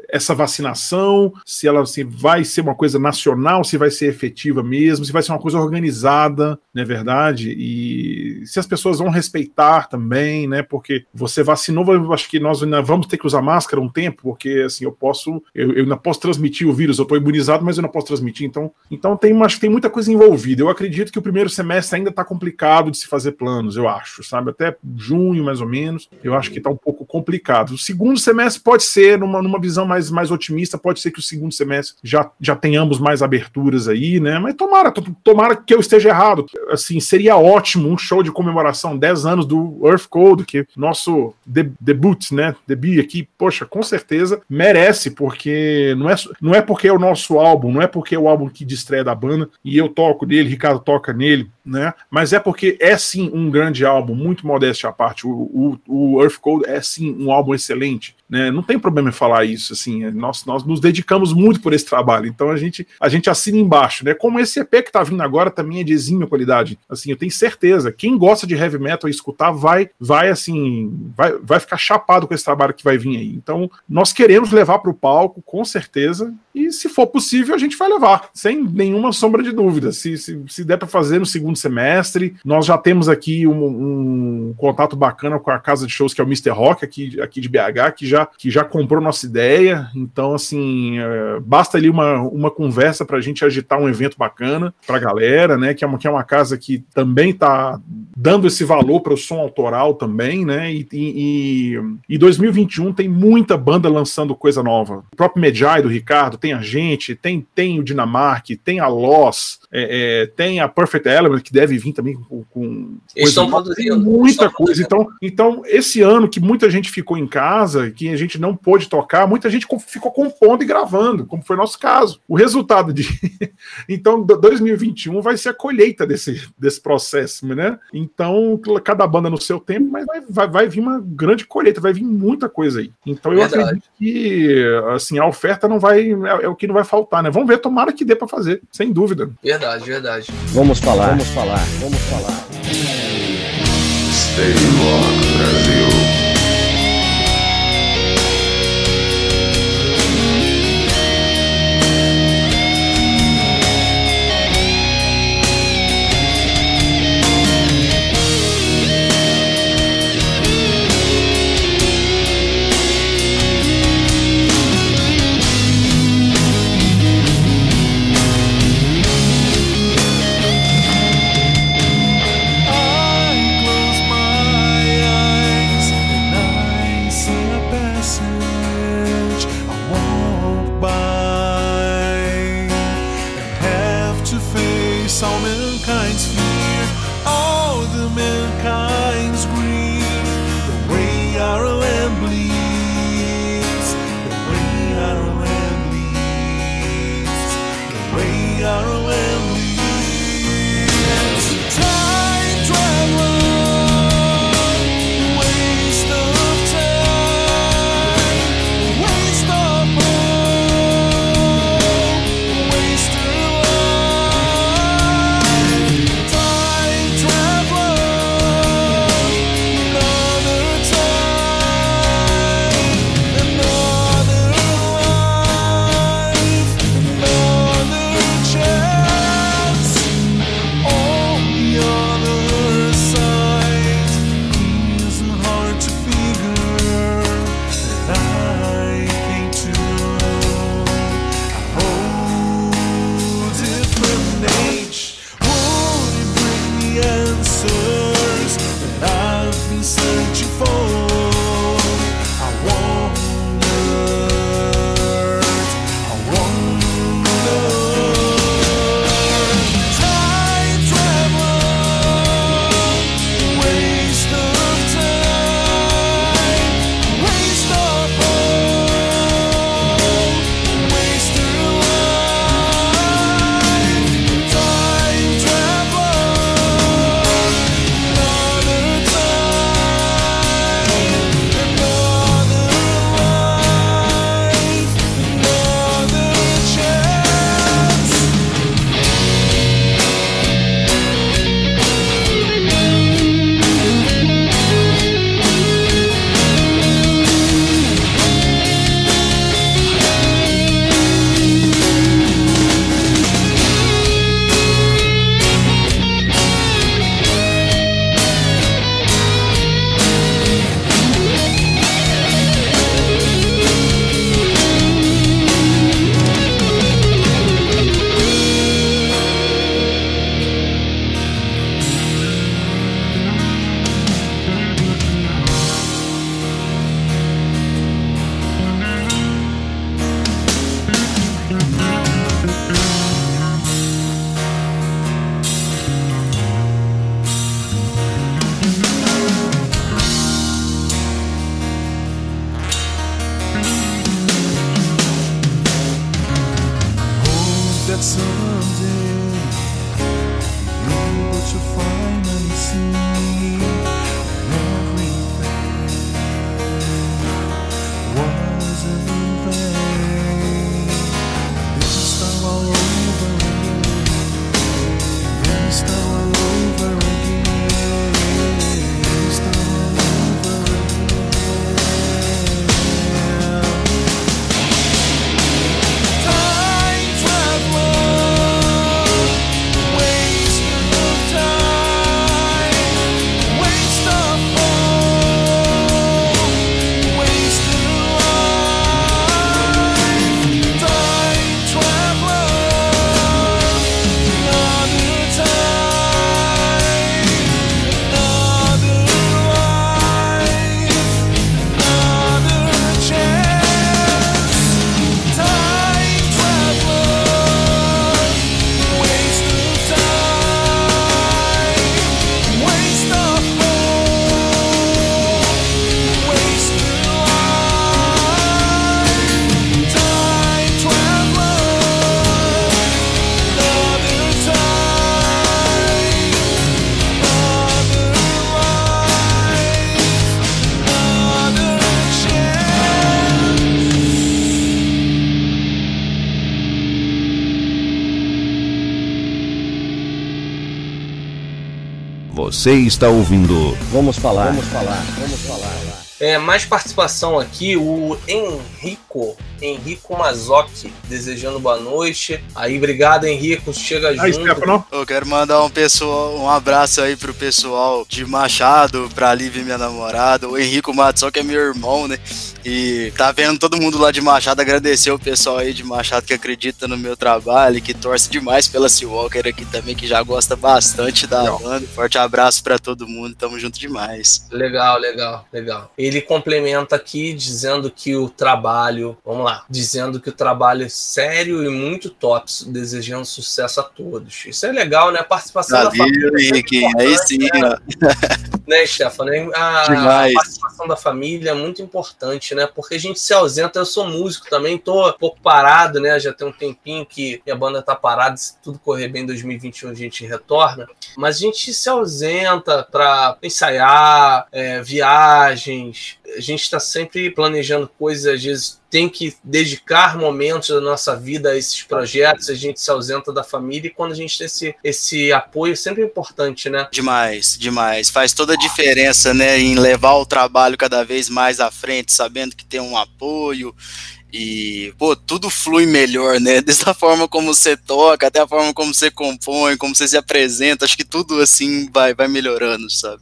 essa vacinação, se ela se vai ser uma coisa nacional, se vai ser efetiva mesmo, se vai ser uma coisa organizada, não é verdade? E se as pessoas vão respeitar também, né? Porque você vacinou, eu acho que nós ainda vamos ter que usar máscara um tempo, porque assim, eu posso, eu, eu ainda posso transmitir o vírus, eu estou imunizado, mas eu não posso transmitir. Então, então tem, que tem muita coisa envolvida. Eu acredito que o primeiro semestre ainda está complicado de se fazer planos, eu acho, sabe? Até junho, mais ou menos, eu acho que está um pouco complicado. O segundo semestre pode ser, numa, numa visão mais, mais otimista, pode ser que o segundo semestre já, já tenhamos mais aberturas aí, né? Mas tomara, tomara que eu esteja errado. Assim, seria ótimo um show de comemoração, 10 anos do Earth Code, que nosso de, debut, né? Debut aqui, poxa, com certeza merece, porque não é, não é porque é o nosso álbum, não é porque é o álbum que distrai da banda e eu toco nele, Ricardo toca nele, né? Mas é porque é sim um grande álbum, muito modesto à parte. O, o, o Earth Code é sim um álbum excelente, much né? Não tem problema em falar isso, assim. Nós, nós nos dedicamos muito por esse trabalho, então a gente a gente assina embaixo, né? Como esse EP que tá vindo agora também é de exímia qualidade. Assim, eu tenho certeza, quem gosta de heavy metal e escutar vai vai assim, vai, vai ficar chapado com esse trabalho que vai vir aí. Então, nós queremos levar para o palco, com certeza, e se for possível, a gente vai levar, sem nenhuma sombra de dúvida. Se, se, se der para fazer no segundo semestre, nós já temos aqui um, um, contato bacana com a casa de shows que é o Mr. Rock, aqui, aqui de BH, que já, que já comprou nossa ideia. Então, assim, é, basta ali uma, uma conversa para a gente agitar um evento bacana para a galera, né? Que é, uma, que é uma casa que também está dando esse valor para o som autoral também, né? E, e, e 2021 tem muita banda lançando coisa nova. O próprio Medjai do Ricardo tem a gente, tem, tem o Dinamarque, tem a Loss, é, é, tem a Perfect Element, que deve vir também com. com estão produzindo. Muita coisa. Então, então, esse ano que muita gente ficou em casa, que a gente não pôde tocar, muita gente ficou compondo e gravando, como foi nosso caso. O resultado de. então, 2021 vai ser a colheita desse, desse processo, né? Então, cada banda no seu tempo, mas vai, vai, vai vir uma grande colheita, vai vir muita coisa aí. Então, eu Verdade. acredito que assim, a oferta não vai. É, é, o que não vai faltar, né? Vamos ver, tomara que dê para fazer, sem dúvida. Verdade, verdade. Vamos falar, vamos falar, vamos falar. Stay Rock Brasil. Você está ouvindo. Vamos falar. Vamos falar. Vamos falar. É, mais participação aqui, o Henrico, Henrico Mazzocchi, desejando boa noite. Aí, obrigado, Henrico, chega Aí, junto. Stefano. Eu quero mandar um, pessoal, um abraço aí pro pessoal de Machado, pra Lívia, minha namorada. O Henrico que é meu irmão, né? E tá vendo todo mundo lá de Machado. Agradecer o pessoal aí de Machado que acredita no meu trabalho, e que torce demais pela Seawalker aqui também, que já gosta bastante da banda. Forte abraço pra todo mundo, tamo junto demais. Legal, legal, legal. Ele complementa aqui dizendo que o trabalho, vamos lá, dizendo que o trabalho é sério e muito top, desejando sucesso a todos. Isso é legal, né? A participação da família. é Henrique. Aí importante, sim, né? ó. né, Stefano? A, a participação da família é muito importante, né? Porque a gente se ausenta. Eu sou músico também, tô um pouco parado, né? Já tem um tempinho que minha banda tá parada. Se tudo correr bem em 2021, a gente retorna. Mas a gente se ausenta para ensaiar, é, viagens. A gente está sempre planejando coisas, às vezes tem que dedicar momentos da nossa vida a esses projetos, a gente se ausenta da família e quando a gente tem esse, esse apoio é sempre importante, né? Demais, demais. Faz toda a diferença, né, em levar o trabalho cada vez mais à frente, sabendo que tem um apoio e, pô, tudo flui melhor, né? Desde a forma como você toca, até a forma como você compõe, como você se apresenta, acho que tudo assim vai, vai melhorando, sabe?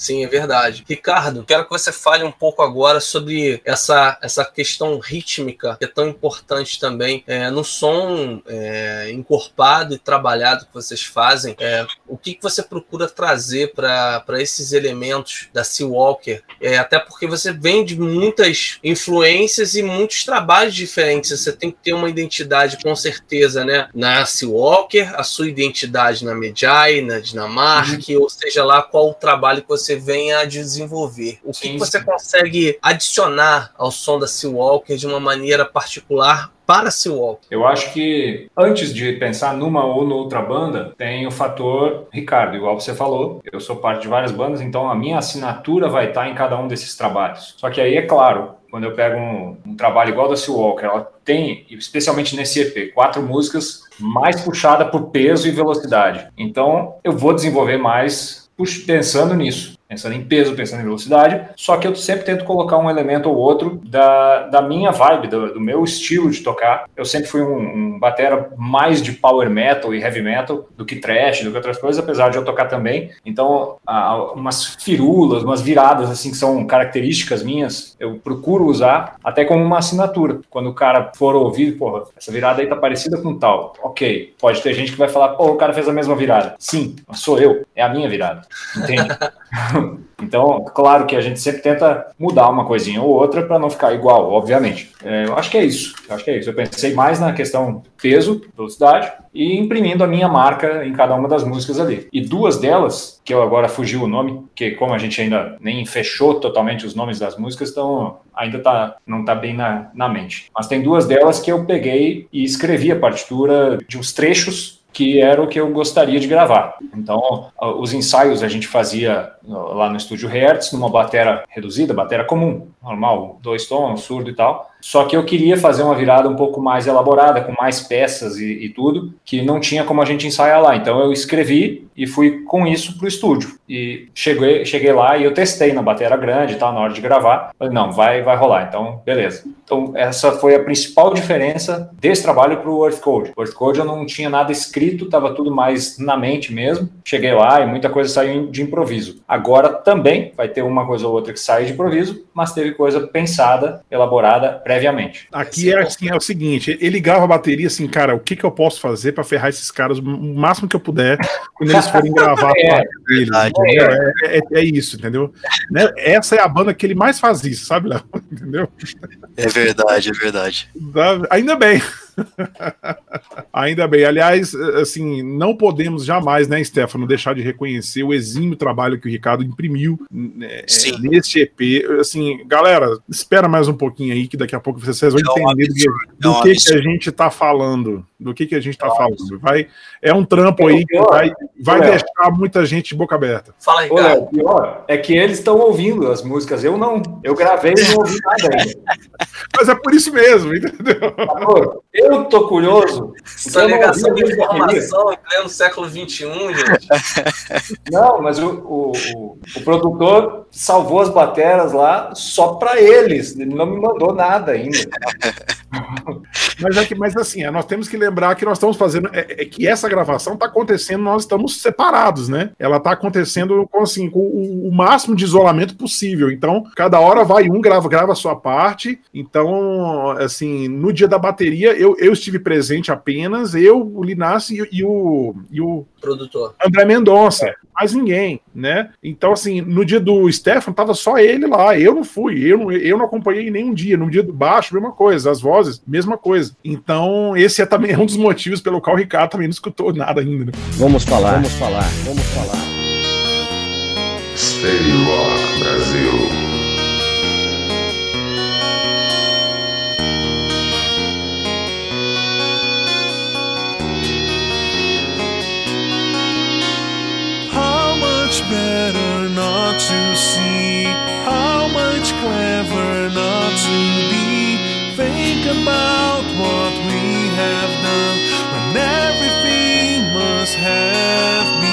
Sim, é verdade. Ricardo, quero que você fale um pouco agora sobre essa, essa questão rítmica, que é tão importante também é, no som é, encorpado e trabalhado que vocês fazem. É, o que, que você procura trazer para esses elementos da Seawalker? É, até porque você vem de muitas influências e muitos trabalhos diferentes. Você tem que ter uma identidade, com certeza, né? Na Seawalker, a sua identidade na Medjai, na Dinamarca, ou seja lá qual o trabalho que você venha a desenvolver. O que, Sim, que você sim. consegue adicionar ao som da Seawalker de uma maneira particular para a Seawalker? Eu acho que antes de pensar numa ou noutra banda, tem o fator Ricardo, igual você falou. Eu sou parte de várias bandas, então a minha assinatura vai estar em cada um desses trabalhos. Só que aí é claro, quando eu pego um, um trabalho igual da Seawalker, ela tem, especialmente nesse EP, quatro músicas mais puxada por peso e velocidade. Então eu vou desenvolver mais pensando nisso. Pensando em peso, pensando em velocidade, só que eu sempre tento colocar um elemento ou outro da, da minha vibe, do, do meu estilo de tocar. Eu sempre fui um, um batera mais de power metal e heavy metal do que thrash, do que outras coisas, apesar de eu tocar também. Então, há umas firulas, umas viradas assim que são características minhas, eu procuro usar até como uma assinatura. Quando o cara for ouvir, porra, essa virada aí tá parecida com tal. Ok, pode ter gente que vai falar, pô, o cara fez a mesma virada. Sim, sou eu, é a minha virada. Entende? Então, claro que a gente sempre tenta mudar uma coisinha ou outra para não ficar igual, obviamente. É, eu acho que é isso. Eu acho que é isso. Eu pensei mais na questão peso, velocidade e imprimindo a minha marca em cada uma das músicas ali. E duas delas, que eu agora fugiu o nome, que como a gente ainda nem fechou totalmente os nomes das músicas, então ainda tá, não tá bem na, na mente. Mas tem duas delas que eu peguei e escrevi a partitura de uns trechos que era o que eu gostaria de gravar. Então, os ensaios a gente fazia lá no estúdio Hertz, numa batera reduzida, batera comum, normal, dois tons, surdo e tal. Só que eu queria fazer uma virada um pouco mais elaborada, com mais peças e, e tudo, que não tinha como a gente ensaiar lá. Então eu escrevi e fui com isso pro estúdio. E cheguei, cheguei lá e eu testei na batera grande e na hora de gravar. Falei, não, vai, vai rolar. Então, beleza. Então, essa foi a principal diferença desse trabalho pro Earth Code. O Earth Code eu não tinha nada escrito, tava tudo mais na mente mesmo. Cheguei lá e muita coisa saiu de improviso. Agora também vai ter uma coisa ou outra que sai de improviso, mas teve coisa pensada, elaborada previamente. Aqui é, assim, é o seguinte, ele grava a bateria assim, cara, o que, que eu posso fazer para ferrar esses caras o máximo que eu puder quando eles forem gravar É, a parte deles, entendeu? É, é- é isso, entendeu? Né? Essa é a banda que ele mais faz isso, sabe, Léo? Entendeu? É verdade, é verdade. Ainda bem. Ainda bem. Aliás, assim, não podemos jamais, né, Stefano, deixar de reconhecer o exímio trabalho que o Ricardo imprimiu né, é, neste EP. Assim, galera, espera mais um pouquinho aí, que daqui a pouco vocês vão É entender do que- que, que a gente tá falando. Do que, que a gente tá falando. Vai, é um trampo aí que vai, vai deixar muita gente de boca aberta. Fala, Ô, Ricardo. Léo, pior é que eles estão ouvindo as músicas, eu não. Eu gravei e não ouvi nada ainda. Mas é por isso mesmo, entendeu? Pô, eu Eu tô curioso. Sonegação de informação em pleno século XXI, gente. Não, mas o, o, o, o produtor salvou as bateras lá só para eles. Ele não me mandou nada ainda. Mas, é que, mas assim, é, nós temos que lembrar que nós estamos fazendo. É, é que essa gravação está acontecendo, nós estamos separados, né? Ela está acontecendo com, assim, com o, o, máximo de isolamento possível. Então, cada hora vai um, grava, grava a sua parte. Então, assim, no dia da bateria, eu, eu estive presente apenas, eu, o Linassi e, e, o, e o produtor André Mendonça. Mais ninguém, né? Então, assim, no dia do Stefan, tava só ele lá. Eu não fui, eu não, eu não acompanhei nenhum dia. No dia do baixo, mesma coisa. As vozes, mesma coisa. Então, esse é também um dos motivos pelo qual o Ricardo também não escutou nada ainda. Né? Vamos falar, vamos falar, vamos falar. Stay Rock Brasil. Not to see how much clever not to be. Think about what we have done when everything must have been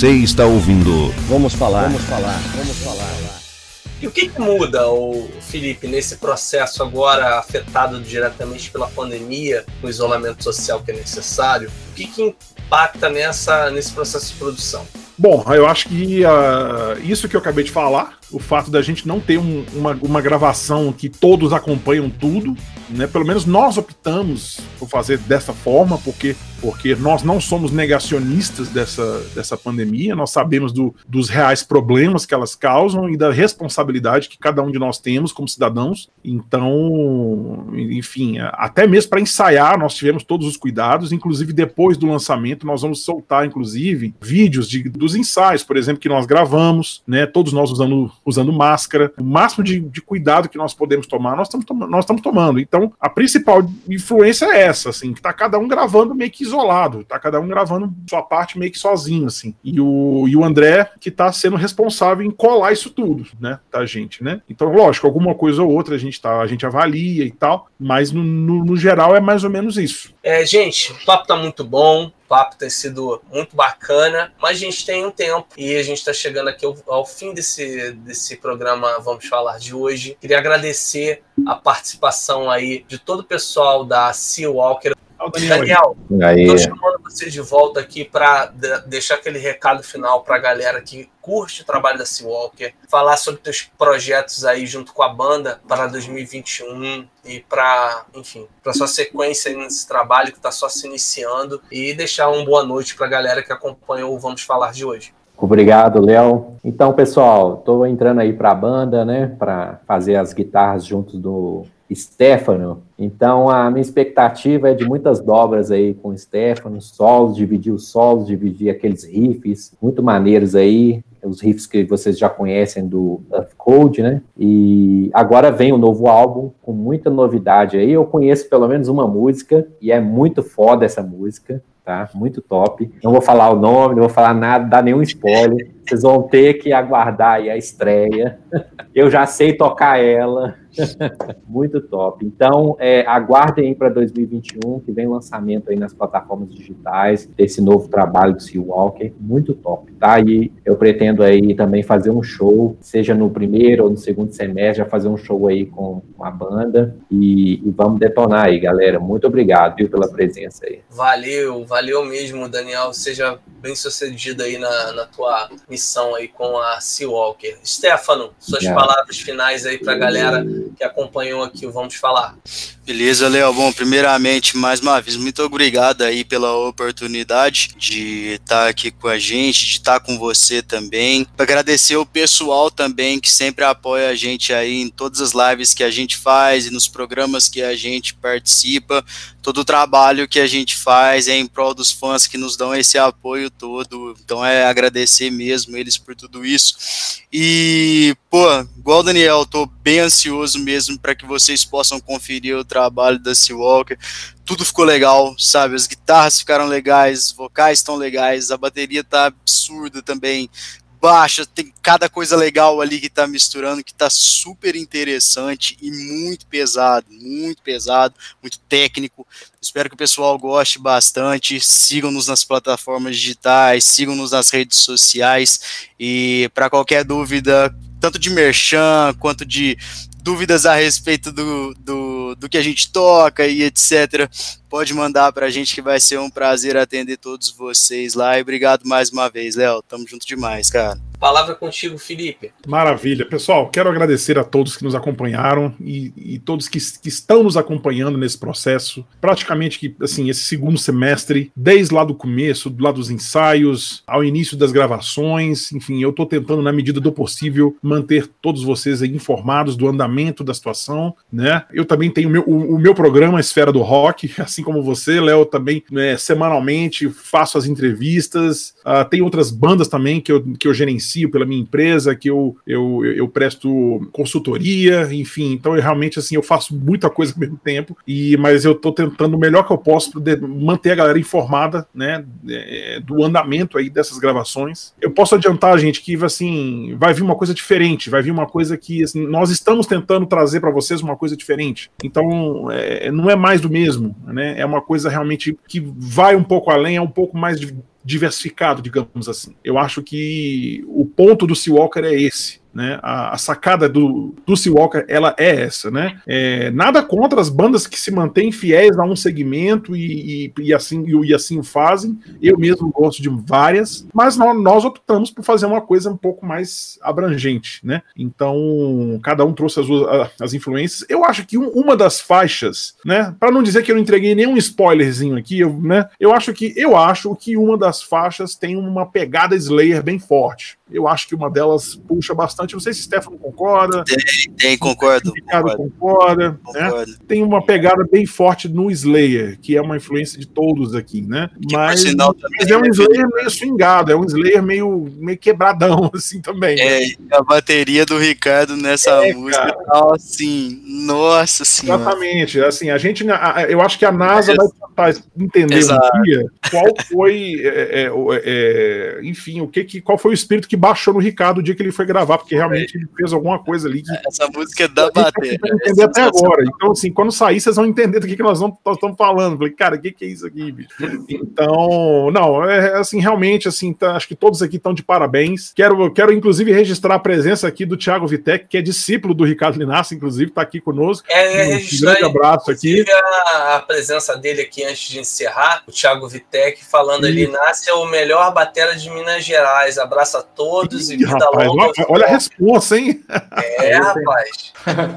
Você está ouvindo. Vamos falar. Vamos falar. Vamos falar. E o que, que muda, o Felipe, nesse processo agora afetado diretamente pela pandemia, o isolamento social que é necessário? O que, que impacta nessa, nesse processo de produção? Bom, eu acho que uh, isso que eu acabei de falar, o fato da gente não ter um, uma, uma gravação que todos acompanham tudo, né? Pelo menos nós optamos por fazer dessa forma, porque porque nós não somos negacionistas dessa, dessa pandemia, nós sabemos do, dos reais problemas que elas causam e da responsabilidade que cada um de nós temos como cidadãos. Então, enfim, até mesmo para ensaiar, nós tivemos todos os cuidados, inclusive depois do lançamento, nós vamos soltar, inclusive, vídeos de, dos ensaios, por exemplo, que nós gravamos, né? Todos nós usando, usando máscara, o máximo de, de cuidado que nós podemos tomar, nós estamos tomando. Então, a principal influência é essa, assim, que tá cada um gravando meio que isolado, tá cada um gravando sua parte meio que sozinho, assim. E o, e o André que tá sendo responsável em colar isso tudo, né, da gente, né? Então, lógico, alguma coisa ou outra a gente tá, a gente avalia e tal, mas no, no, no geral é mais ou menos isso. É, gente, o papo tá muito bom, o papo tem sido muito bacana, mas a gente tem um tempo e a gente está chegando aqui ao, ao, fim desse, desse programa Vamos Falar de hoje. Queria agradecer a participação aí de todo o pessoal da Sea Walker. Daniel, estou chamando você de volta aqui para deixar aquele recado final para a galera que curte o trabalho da Seawalker, falar sobre teus projetos aí junto com a banda para 2021 e para, enfim, para sua sequência nesse trabalho que está só se iniciando e deixar uma boa noite para a galera que acompanhou o Vamos Falar de hoje. Obrigado, Léo. Então, pessoal, estou entrando aí para a banda, né, para fazer as guitarras junto do Stefano. Então, a minha expectativa é de muitas dobras aí com o Stefano, solos, dividir os solos, dividir aqueles riffs muito maneiros aí, os riffs que vocês já conhecem do Earth Code, né? E agora vem o um novo álbum com muita novidade aí. Eu conheço pelo menos uma música e é muito foda essa música, tá? Muito top. Não vou falar o nome, não vou falar nada, dar nenhum spoiler. Vocês vão ter que aguardar aí a estreia. Eu já sei tocar ela. Muito top. Então, é, aguardem aí para 2021, que vem lançamento aí nas plataformas digitais desse novo trabalho do Sea Walker. Muito top, tá? E eu pretendo aí também fazer um show, seja no primeiro ou no segundo semestre, já fazer um show aí com, com a banda. E, e, vamos detonar aí, galera. Muito obrigado, viu, pela presença aí. Valeu, valeu mesmo, Daniel. Seja bem sucedido aí na, na tua missão aí com a Sea Walker. Stefano, suas yeah. palavras finais aí para a galera que acompanhou aqui o Vamos Falar. Beleza, Léo. Bom, primeiramente, mais uma vez, muito obrigado aí pela oportunidade de estar aqui com a gente, de estar com você também. Agradecer o pessoal também que sempre apoia a gente aí em todas as lives que a gente faz e nos programas que a gente participa. Todo o trabalho que a gente faz é em prol dos fãs que nos dão esse apoio todo. Então é agradecer mesmo eles por tudo isso. E, pô, igual o Daniel, tô bem ansioso mesmo para que vocês possam conferir o trabalho da Seawalker. Tudo ficou legal, sabe? As guitarras ficaram legais, os vocais estão legais, a bateria tá absurda também baixa, tem cada coisa legal ali que tá misturando, que tá super interessante e muito pesado, muito pesado, muito técnico. Espero que o pessoal goste bastante. Sigam-nos nas plataformas digitais, sigam-nos nas redes sociais e para qualquer dúvida, tanto de merchan quanto de dúvidas a respeito do, do, do que a gente toca e etc pode mandar para a gente que vai ser um prazer atender todos vocês lá. E obrigado mais uma vez, Léo. Tamo junto demais, cara. Palavra contigo, Felipe. Maravilha. Pessoal, quero agradecer a todos que nos acompanharam e, e todos que, que, estão nos acompanhando nesse processo. Praticamente que, assim, esse segundo semestre, desde lá do começo, do lado dos ensaios, ao início das gravações, enfim, eu estou tentando, na medida do possível, manter todos vocês informados do andamento da situação, né? Eu também tenho meu, o, o meu programa Esfera do Rock, assim assim como você, Léo, também né, semanalmente faço as entrevistas. Uh, tem outras bandas também que eu, que eu gerencio pela minha empresa, que eu, eu, eu presto consultoria, enfim. Então, eu realmente assim, eu faço muita coisa ao mesmo tempo, e mas eu estou tentando o melhor que eu posso manter a galera informada, né, é, do andamento aí dessas gravações. Eu posso adiantar, gente, que assim, vai vir uma coisa diferente, vai vir uma coisa que assim, nós estamos tentando trazer para vocês uma coisa diferente. Então, é, não é mais do mesmo, né? É uma coisa realmente que vai um pouco além, é um pouco mais di- diversificado, digamos assim. Eu acho que o ponto do Seawalker é esse. Né? A, a sacada do, do Seawalker ela é essa, né? É, nada contra as bandas que se mantêm fiéis a um segmento e, e, e assim e, e assim fazem. Eu mesmo gosto de várias, mas nó- nós optamos por fazer uma coisa um pouco mais abrangente, né? Então cada um trouxe as, as influências. Eu acho que um- uma das faixas, né? Para não dizer que eu não entreguei nenhum spoilerzinho aqui, eu, né? Eu acho que eu acho que uma das faixas tem uma pegada Slayer bem forte. Eu acho que uma delas puxa bastante. Não sei se Stefano concorda. Tem, tem, concordo. Ricardo Concordo. concorda, né? concordo. Tem uma pegada bem forte no Slayer, que é uma influência de todos aqui, né? Mas, sinal também mas é um é Slayer meio swingado, é um Slayer meio, meio quebradão, assim também. né? É, e a bateria do Ricardo nessa É, música tá assim, nossa senhora. Exatamente, assim, a gente, eu acho que a NASA vai tentar entender Exato. um dia qual foi, é, é, o- é, enfim, o que, que, qual foi o espírito que baixou no Ricardo o dia que ele foi gravar, porque realmente ele fez alguma coisa ali que Essa música é da bateria. entender até agora. Então, assim, quando sair, vocês vão entender do que, que nós estamos falando. Falei, cara, o que, que é isso aqui, bicho? Então, não, é assim, realmente, assim, tá- acho que todos aqui estão de parabéns. Quero, quero, inclusive, registrar a presença aqui do Thiago Vitec, que é discípulo do Ricardo Linassi, inclusive, está aqui conosco. É, Um registrar grande abraço aqui. a, a presença dele aqui antes de encerrar, o Thiago Vitec falando ali, Nasce é o melhor batera de Minas Gerais. Abraço a todos e Ih, vida rapaz, longa. olha, olha a resposta, hein? É, rapaz.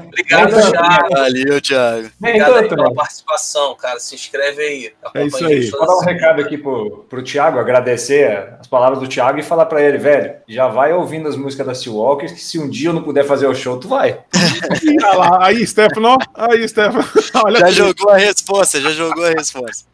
Obrigado, Thiago. Valeu, Thiago. Obrigado aí pela participação, cara. Se inscreve aí. É isso Acompanhe aí. Vou dar um recado aqui pro, pro Thiago, agradecer as palavras do Thiago e falar pra ele, velho, já vai ouvindo as músicas da Seawalkers, que se um dia eu não puder fazer o show, tu vai. Ih, olha lá, aí, Stefano, aí, Stefano. Olha Já aqui. jogou a resposta, já jogou a resposta.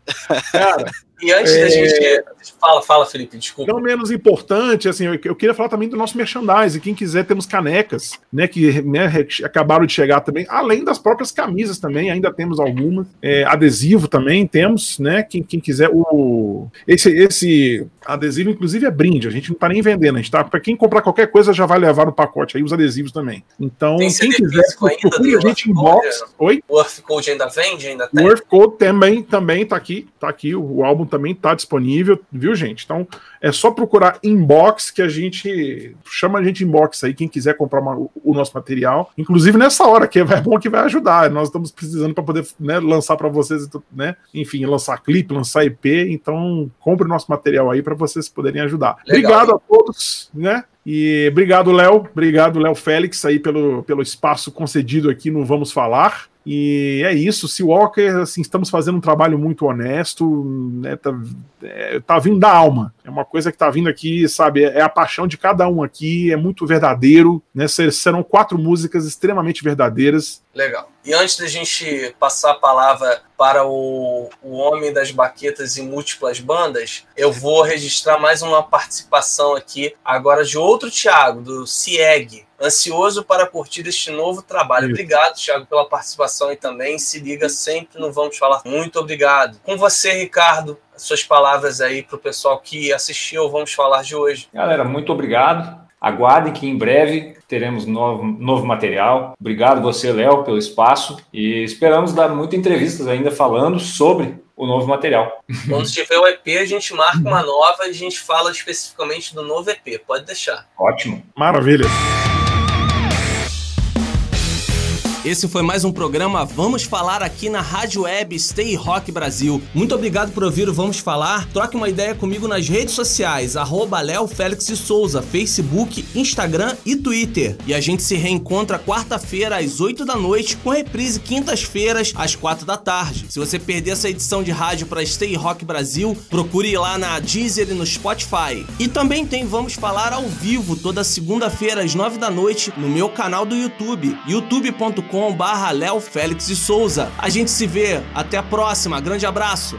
Cara, E antes É. da gente. Fala, fala, Felipe, desculpa. Não menos importante, assim, eu, eu queria falar também do nosso merchandising. Quem quiser, temos canecas, né, que né, acabaram de chegar também, além das próprias camisas também, ainda temos algumas. É, adesivo também temos, né? Quem, quem quiser, o esse, esse adesivo, inclusive, é brinde. A gente não tá nem vendendo, a gente tá. Para quem comprar qualquer coisa, já vai levar no pacote aí os adesivos também. Então, Tem quem quiser, procure a gente em box. Code? Oi? O Earth Code ainda vende? Ainda O tem? Earth Code também, também tá aqui, tá aqui, o álbum também tá disponível, viu, gente? Então é só procurar inbox que a gente chama a gente inbox aí, quem quiser comprar uma- o, nosso material. Inclusive nessa hora, que é bom que vai ajudar. Nós estamos precisando para poder né, lançar para vocês, né? Enfim, lançar clipe, lançar EP. Então compre o nosso material aí para vocês poderem ajudar. Legal. Obrigado a todos, né? E obrigado, Léo. Obrigado, Léo Félix, aí pelo, pelo espaço concedido aqui no Vamos Falar. E é isso, Seawalker, assim, estamos fazendo um trabalho muito honesto, né, tá, é, tá vindo da alma. É uma coisa que tá vindo aqui, sabe, é, é a paixão de cada um aqui, é muito verdadeiro, né? ser- Serão quatro músicas extremamente verdadeiras. Legal. E antes da gente passar a palavra para o, o homem das baquetas e múltiplas bandas, eu vou registrar mais uma participação aqui, agora de outro Thiago, do CIEG. Ansioso para curtir este novo trabalho. Isso. Obrigado, Thiago, pela participação e também se liga sempre no Vamos Falar. Muito obrigado. Com você, Ricardo, as suas palavras aí para o pessoal que assistiu ao Vamos Falar de hoje. Galera, muito obrigado. Aguardem que em breve teremos novo, novo material. Obrigado você, Léo, pelo espaço. E esperamos dar muitas entrevistas ainda falando sobre o novo material. Quando tiver o EP, a gente marca uma nova e a gente fala especificamente do novo EP. Pode deixar. Ótimo. Maravilha. Esse foi mais um programa Vamos Falar aqui na Rádio Web Stay Rock Brasil. Muito obrigado por ouvir o Vamos Falar. Troque uma ideia comigo nas redes sociais, arroba Léo Félix de Souza, Facebook, Instagram e Twitter. E a gente se reencontra quarta-feira às 8 da noite, com reprise quintas-feiras às 4 da tarde. Se você perder essa edição de rádio para Stay Rock Brasil, procure lá na Deezer e no Spotify. E também tem Vamos Falar ao vivo toda segunda-feira às 9 da noite no meu canal do YouTube, youtube.com barra Léo Félix de Souza. A gente se vê, até a próxima, grande abraço!